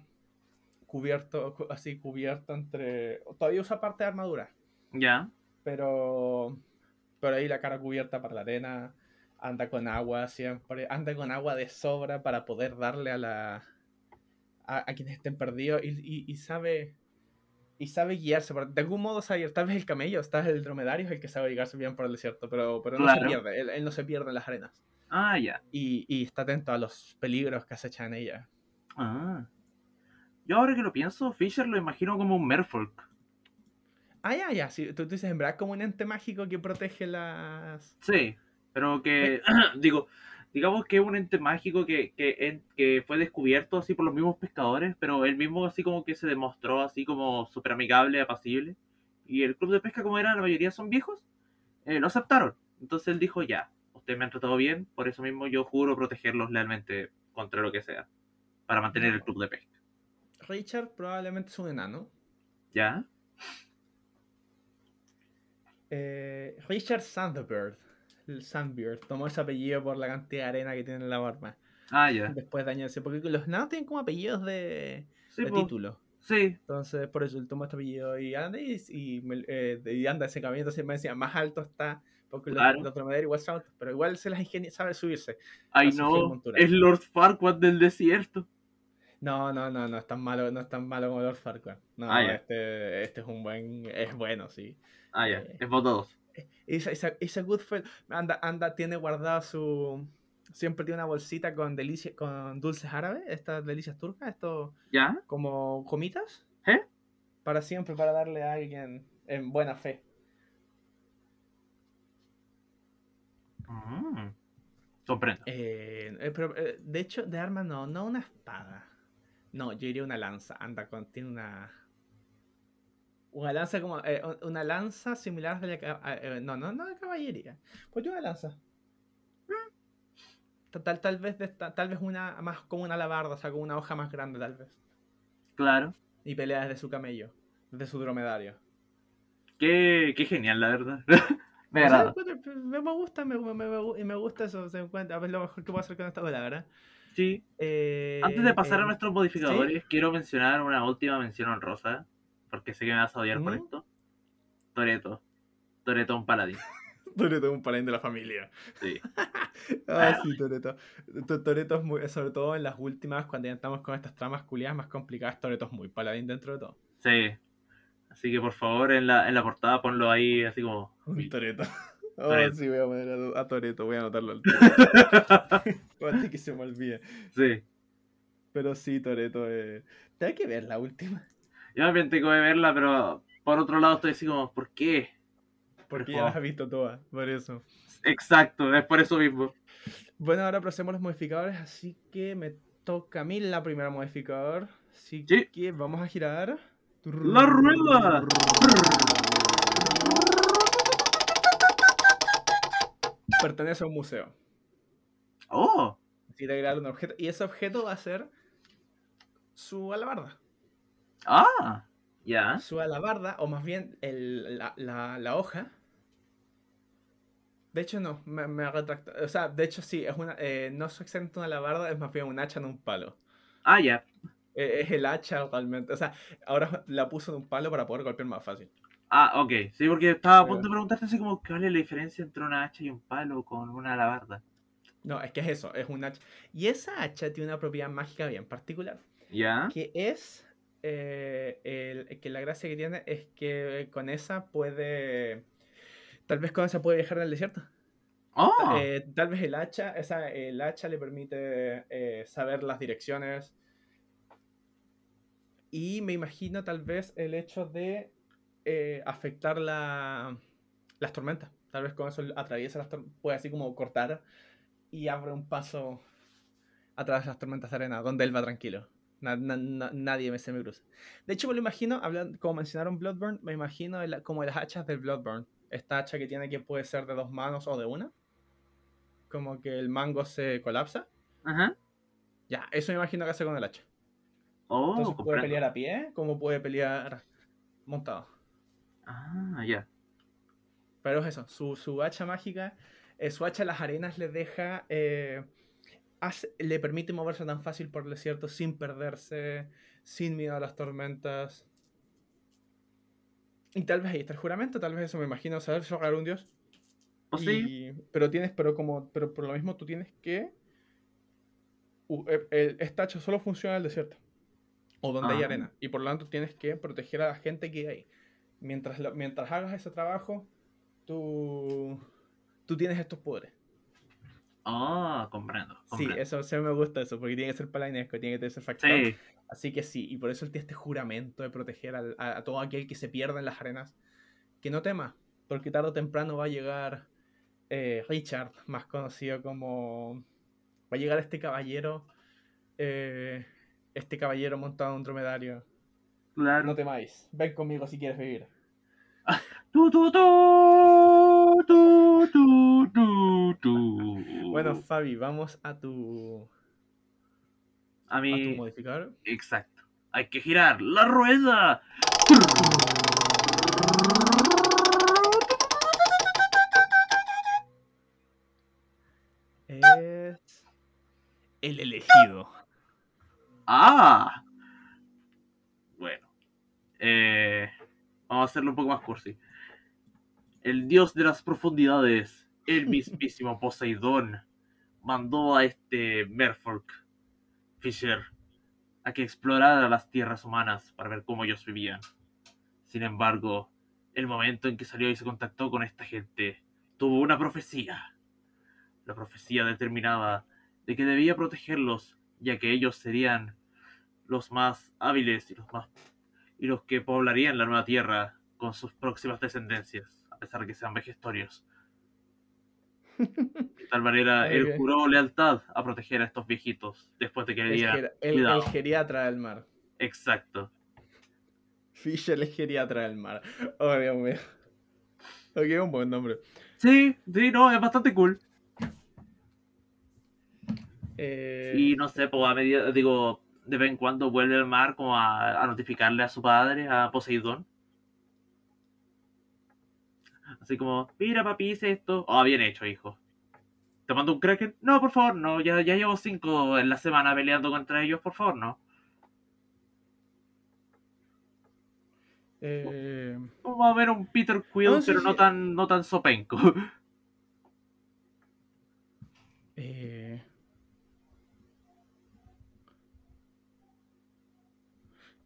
A: cubierto, así cubierto entre... Todavía usa parte de armadura.
B: Ya.
A: Pero... Pero ahí la cara cubierta para la arena. Anda con agua siempre. Anda con agua de sobra para poder darle a la... A, quienes estén perdidos. Y, sabe... Y sabe guiarse. de algún modo sabe Tal vez el camello, está el dromedario es el que sabe guiarse bien por el desierto. Pero, pero no se pierde. Él, no se pierde en las arenas.
B: Ah, ya.
A: Y, y está atento a los peligros que acechan en ella.
B: Ah. Yo ahora que lo pienso, Fisher lo imagino como un Merfolk.
A: Ah, ya, ya. Sí, tú, dices en verdad como un ente mágico que protege las.
B: Sí, pero que. [clears throat] digo, digamos que es un ente mágico que, que, que, fue descubierto así por los mismos pescadores, pero él mismo así como que se demostró así como súper amigable, apacible. Y el club de pesca, como era, la mayoría son viejos, eh, lo aceptaron. Entonces él dijo, ya, ustedes me han tratado bien, por eso mismo yo juro protegerlos lealmente contra lo que sea, para mantener el club de pesca.
A: Richard probablemente es un enano.
B: ¿Ya?
A: Eh, Richard Sandbird. Sandbird tomó ese apellido por la cantidad de arena que tiene en la barba.
B: Ah, ya.
A: Después de años. Porque los enanos tienen como apellidos de, título.
B: Sí.
A: Entonces, por eso él tomó este apellido y anda y, eh, anda ese camino. Entonces me decía, más alto está. Porque claro. los, los igual pero igual se las ingenia, sabe subirse.
B: Ay, no. Es Lord Farquaad del desierto.
A: No, no, no, no es tan malo, no es tan malo como Lord Farquaad. No, ah, este, este es un buen, es bueno, sí.
B: Ah, ya, eh, es voto
A: Esa, esa, esa Goodfell anda, anda, tiene guardada su, siempre tiene una bolsita con delicias, con dulces árabes, estas delicias turcas, esto,
B: ¿Ya?
A: como comitas.
B: ¿Eh?
A: Para siempre, para darle a alguien en buena fe.
B: Mm, comprendo.
A: Eh, eh, pero, de hecho, de arma no, no una espada. No, yo diría una lanza. Anda con. Tiene una. Una lanza como. Eh, una lanza similar a la. Eh, no, no, no de caballería. Pues una lanza. Tal, tal, vez tal vez una más como una alabarda, o sea, con una hoja más grande, tal vez.
B: Claro.
A: Y pelea desde su camello, desde su dromedario.
B: Qué, qué genial, la verdad. [laughs]
A: me, agrada. me, gusta, me, me, me, gusta eso. Se encuentra, a ver lo mejor que puedo hacer con esta bola, ¿verdad?
B: Sí. Eh, Antes de pasar a eh, nuestros modificadores, quiero mencionar una última mención honrosa, porque sé que me vas a odiar por esto. Toreto. Toreto un paladín. [laughs]
A: Toreto un paladín de la familia.
B: Sí. [laughs]
A: ah, sí, Toreto. Toreto es muy, sobre todo en las últimas, cuando ya estamos con estas tramas culiadas más complicadas, Toreto es muy paladín dentro de todo.
B: Sí. Así que por favor en la, en la portada ponlo ahí así como.
A: Un Toreto. [laughs] Oh, sí, voy a poner a, Toreto, voy a anotarlo al Antes que se me olvide.
B: Sí.
A: Pero sí, Toreto, eh... hay que ver la última.
B: Yo me tengo que verla, pero por otro lado estoy así como, ¿por qué?
A: Porque ya la has visto todas, por eso.
B: Exacto, es por eso mismo.
A: Bueno, ahora procedemos los modificadores, así que me toca a mí la primera modificador. Así
B: sí.
A: que vamos a girar.
B: ¡La rueda!
A: pertenece a un museo.
B: Oh.
A: crear un objeto. Y ese objeto va a ser su alabarda.
B: Ah, ya.
A: Su alabarda, o más bien la, hoja. De hecho, no, me, me O sea, de hecho, sí, es una, eh, no es exactamente una alabarda, es más bien un hacha en un palo.
B: Ah, ya.
A: Eh, es el hacha realmente. O sea, ahora la puso en un palo para poder golpear más fácil.
B: Ah, ok. Sí, porque estaba a punto de preguntarte así como, ¿cuál es la diferencia entre una hacha y un palo con una alabarda?
A: No, es que es eso, es un hacha. Y esa hacha tiene una propiedad mágica bien particular.
B: ¿Ya?
A: Que es eh, el, que la gracia que tiene es que con esa puede. Tal vez con esa puede viajar en el desierto.
B: Oh.
A: Eh, tal vez el hacha, esa, el hacha le permite eh, saber las direcciones. Y me imagino tal vez el hecho de afectar la, las tormentas. Tal vez con eso atraviesa las tormentas, puede así como cortar y abre un paso a través de las tormentas de arena, donde él va tranquilo nadie me se me cruza. De hecho, me lo imagino, hablando, como mencionaron Bloodburn, me imagino como las hachas del Bloodburn. Esta hacha que tiene que puede ser de dos manos o de una. Como que el mango se colapsa.
B: Ajá.
A: Ya, eso me imagino que hace con el hacha.
B: Oh,
A: Entonces puede pelear a pie, como puede pelear montado.
B: Ah, ya.
A: Pero es eso, su, su hacha mágica, eh, su hacha en las arenas le deja eh, le permite moverse tan fácil por el desierto sin perderse, sin miedo a las tormentas. Y tal vez ahí está el juramento, tal vez eso me imagino, saber rogar un dios.
B: ¿O sí?
A: Pero tienes, pero como, pero por lo mismo tú tienes que. el, esta hacha solo funciona en el desierto. O donde hay ah. arena. Y por lo tanto tienes que proteger a la gente que hay. Mientras, mientras hagas ese trabajo, tú, tú tienes estos poderes.
B: Ah, comprendo,
A: Sí, eso sí me gusta eso, porque tiene que ser palainesco, tiene que ser factor. Sí. Así que sí, y por eso él tiene este juramento de proteger a, todo aquel que se pierda en las arenas. Que no tema, porque tarde o temprano va a llegar eh, Richard, más conocido como. Va a llegar este caballero. Eh, este caballero montado en un dromedario.
B: Claro.
A: No temáis, ven conmigo si quieres vivir. [laughs]
B: ¡Tu, tu, tu, tu, tu, tu, tu.
A: Bueno, Fabi, vamos a tu.
B: A mi.
A: A tu modificador.
B: Exacto. Hay que girar la rueda.
A: Es. El elegido.
B: Ah. Bueno. Eh, vamos a hacerlo un poco más cursi. El dios de las profundidades el mismísimo Poseidón mandó a este Merfolk Fisher a que explorara las tierras humanas para ver cómo ellos vivían. Sin embargo, el momento en que salió y se contactó con esta gente, tuvo una profecía. La profecía determinaba de que debía protegerlos, ya que ellos serían los más hábiles y los más y los que poblarían la nueva tierra con sus próximas descendencias, a pesar de que sean vejestorios. De tal manera, él juró lealtad a proteger a estos viejitos después de que le diera
A: el, el, geriatra del mar.
B: Exacto.
A: Fisher el geriatra del mar. Oh, Dios mío. Ok, un buen nombre.
B: Sí, sí, no, es bastante cool.
A: Eh,
B: y no sé, pues a medida, digo, de vez en cuando vuelve al mar como a notificarle a su padre, a Poseidón, Así como, mira papi, hice esto. Ah, bien hecho, hijo. ¿Te mando un kraken? No, por favor, no. Ya, ya llevo cinco en la semana peleando contra ellos, por favor, no.
A: Eh...
B: Vamos a ver un Peter Quill, pero no, tan, no tan sopenco. [laughs]
A: Eh...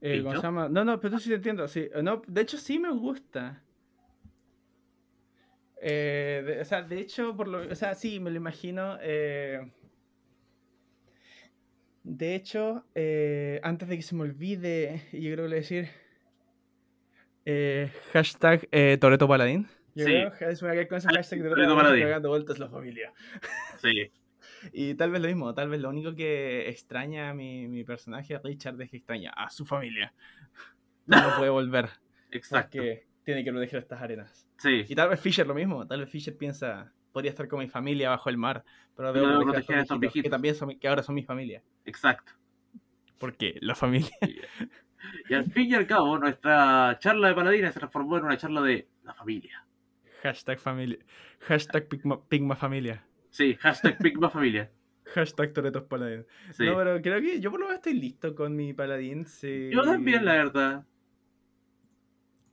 A: Eh, ¿Cómo se llama? No, no, pero sí te entiendo. Sí. No, de hecho, sí me gusta. Eh, o sea, de hecho, por lo, o sea, sí, me lo imagino. Eh, de hecho, eh, antes de que se me olvide, yo creo que le decir hashtag Toreto Paladín. Yo
B: sí.
A: creo es una que con ese hashtag de Toreto Paladín dando vueltas la familia.
B: Sí. [laughs]
A: y tal vez lo mismo, tal vez lo único que extraña a mi, mi personaje Richard es que extraña a su familia. No, puede volver. [laughs]
B: Exacto.
A: Porque tiene que proteger estas arenas.
B: Sí.
A: Y tal vez Fisher lo mismo, tal vez Fisher piensa, podría estar con mi familia bajo el mar, pero
B: debo proteger, a estos viejitos,
A: que también son, que ahora son mi familia.
B: Exacto.
A: Porque la familia.
B: Y al fin y al cabo, nuestra charla de paladines se transformó en una charla de la familia.
A: Hashtag familia. Hashtag Pigma, familia.
B: Sí, hashtag Pigma familia. [laughs]
A: Hashtag Toretos Paladín. No, pero creo que yo por lo menos estoy listo con mi paladín.
B: Yo también, la verdad.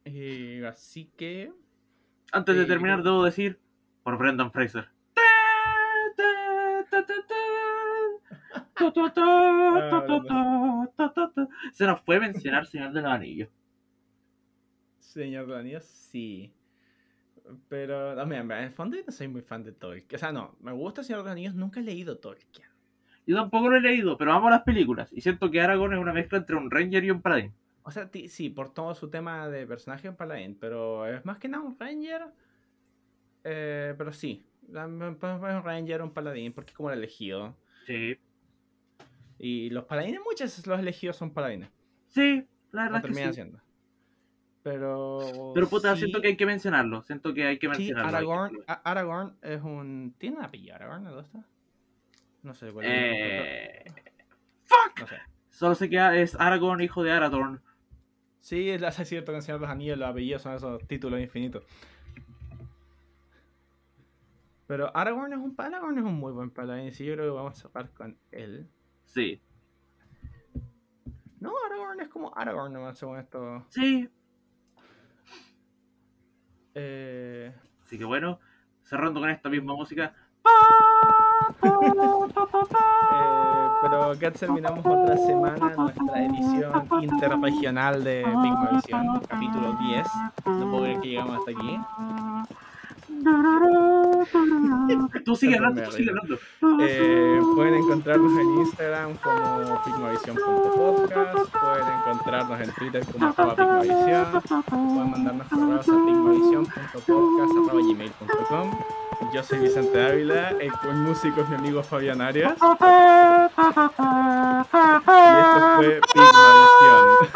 A: Eh, así que.
B: Antes de eh, terminar, debo decir por Brendan Fraser. Se nos puede mencionar Señor de los Anillos.
A: Señor de los Anillos, sí. Pero también, en el fondo no soy muy fan de Tolkien. O sea, no, me gusta Señor de los Anillos, nunca he leído Tolkien.
B: Yo tampoco lo he leído, pero amo las películas. Y siento que Aragorn es una mezcla entre un Ranger y un Paladín.
A: O sea, sí, por todo su tema de personaje en Paladín, pero es más que nada un Ranger. Eh, pero sí, es un Ranger un Paladín, porque es como el elegido. Sí. Y los paladines, muchos los elegidos son paladines.
B: Sí, la verdad. que sí.
A: Pero.
B: Pero puta, siento que hay que mencionarlo. Siento que hay que mencionarlo.
A: Sí, Aragorn, Aragorn es un. ¿Tiene un apellido Aragorn? ¿No está? No sé
B: cuál es. Eh... ¡Fuck! No sé. Solo sé que es Aragorn, hijo de Aradorn.
A: Sí, [laughs] es cierto que en Señor de los Anillos los apellidos son esos títulos infinitos. Pero Aragorn es un Aragorn es un muy buen paladín. Sí, yo creo que vamos a cerrar con él.
B: Sí.
A: No, Aragorn es como Aragorn nomás según esto.
B: Sí.
A: Eh...
B: Así que bueno, cerrando con esta misma música. [laughs]
A: Eh, pero acá terminamos otra semana nuestra edición interregional de Big Vision, capítulo 10. No puedo creer que llegamos hasta aquí.
B: Tú sigue hablando, tú sigue hablando.
A: Eh, pueden encontrarnos en Instagram como pigmavision.podcast, pueden encontrarnos en Twitter como pigmavision, pueden mandarnos correos a pigmavision.podcast.gmail.com Yo soy Vicente Ávila, el, músico es mi amigo Fabián Arias. Y esto fue Pigmavision.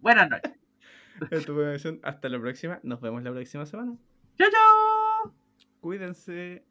B: Buenas noches.
A: Hasta la próxima. Nos vemos la próxima semana.
B: ¡Chao, chao!
A: Cuídense.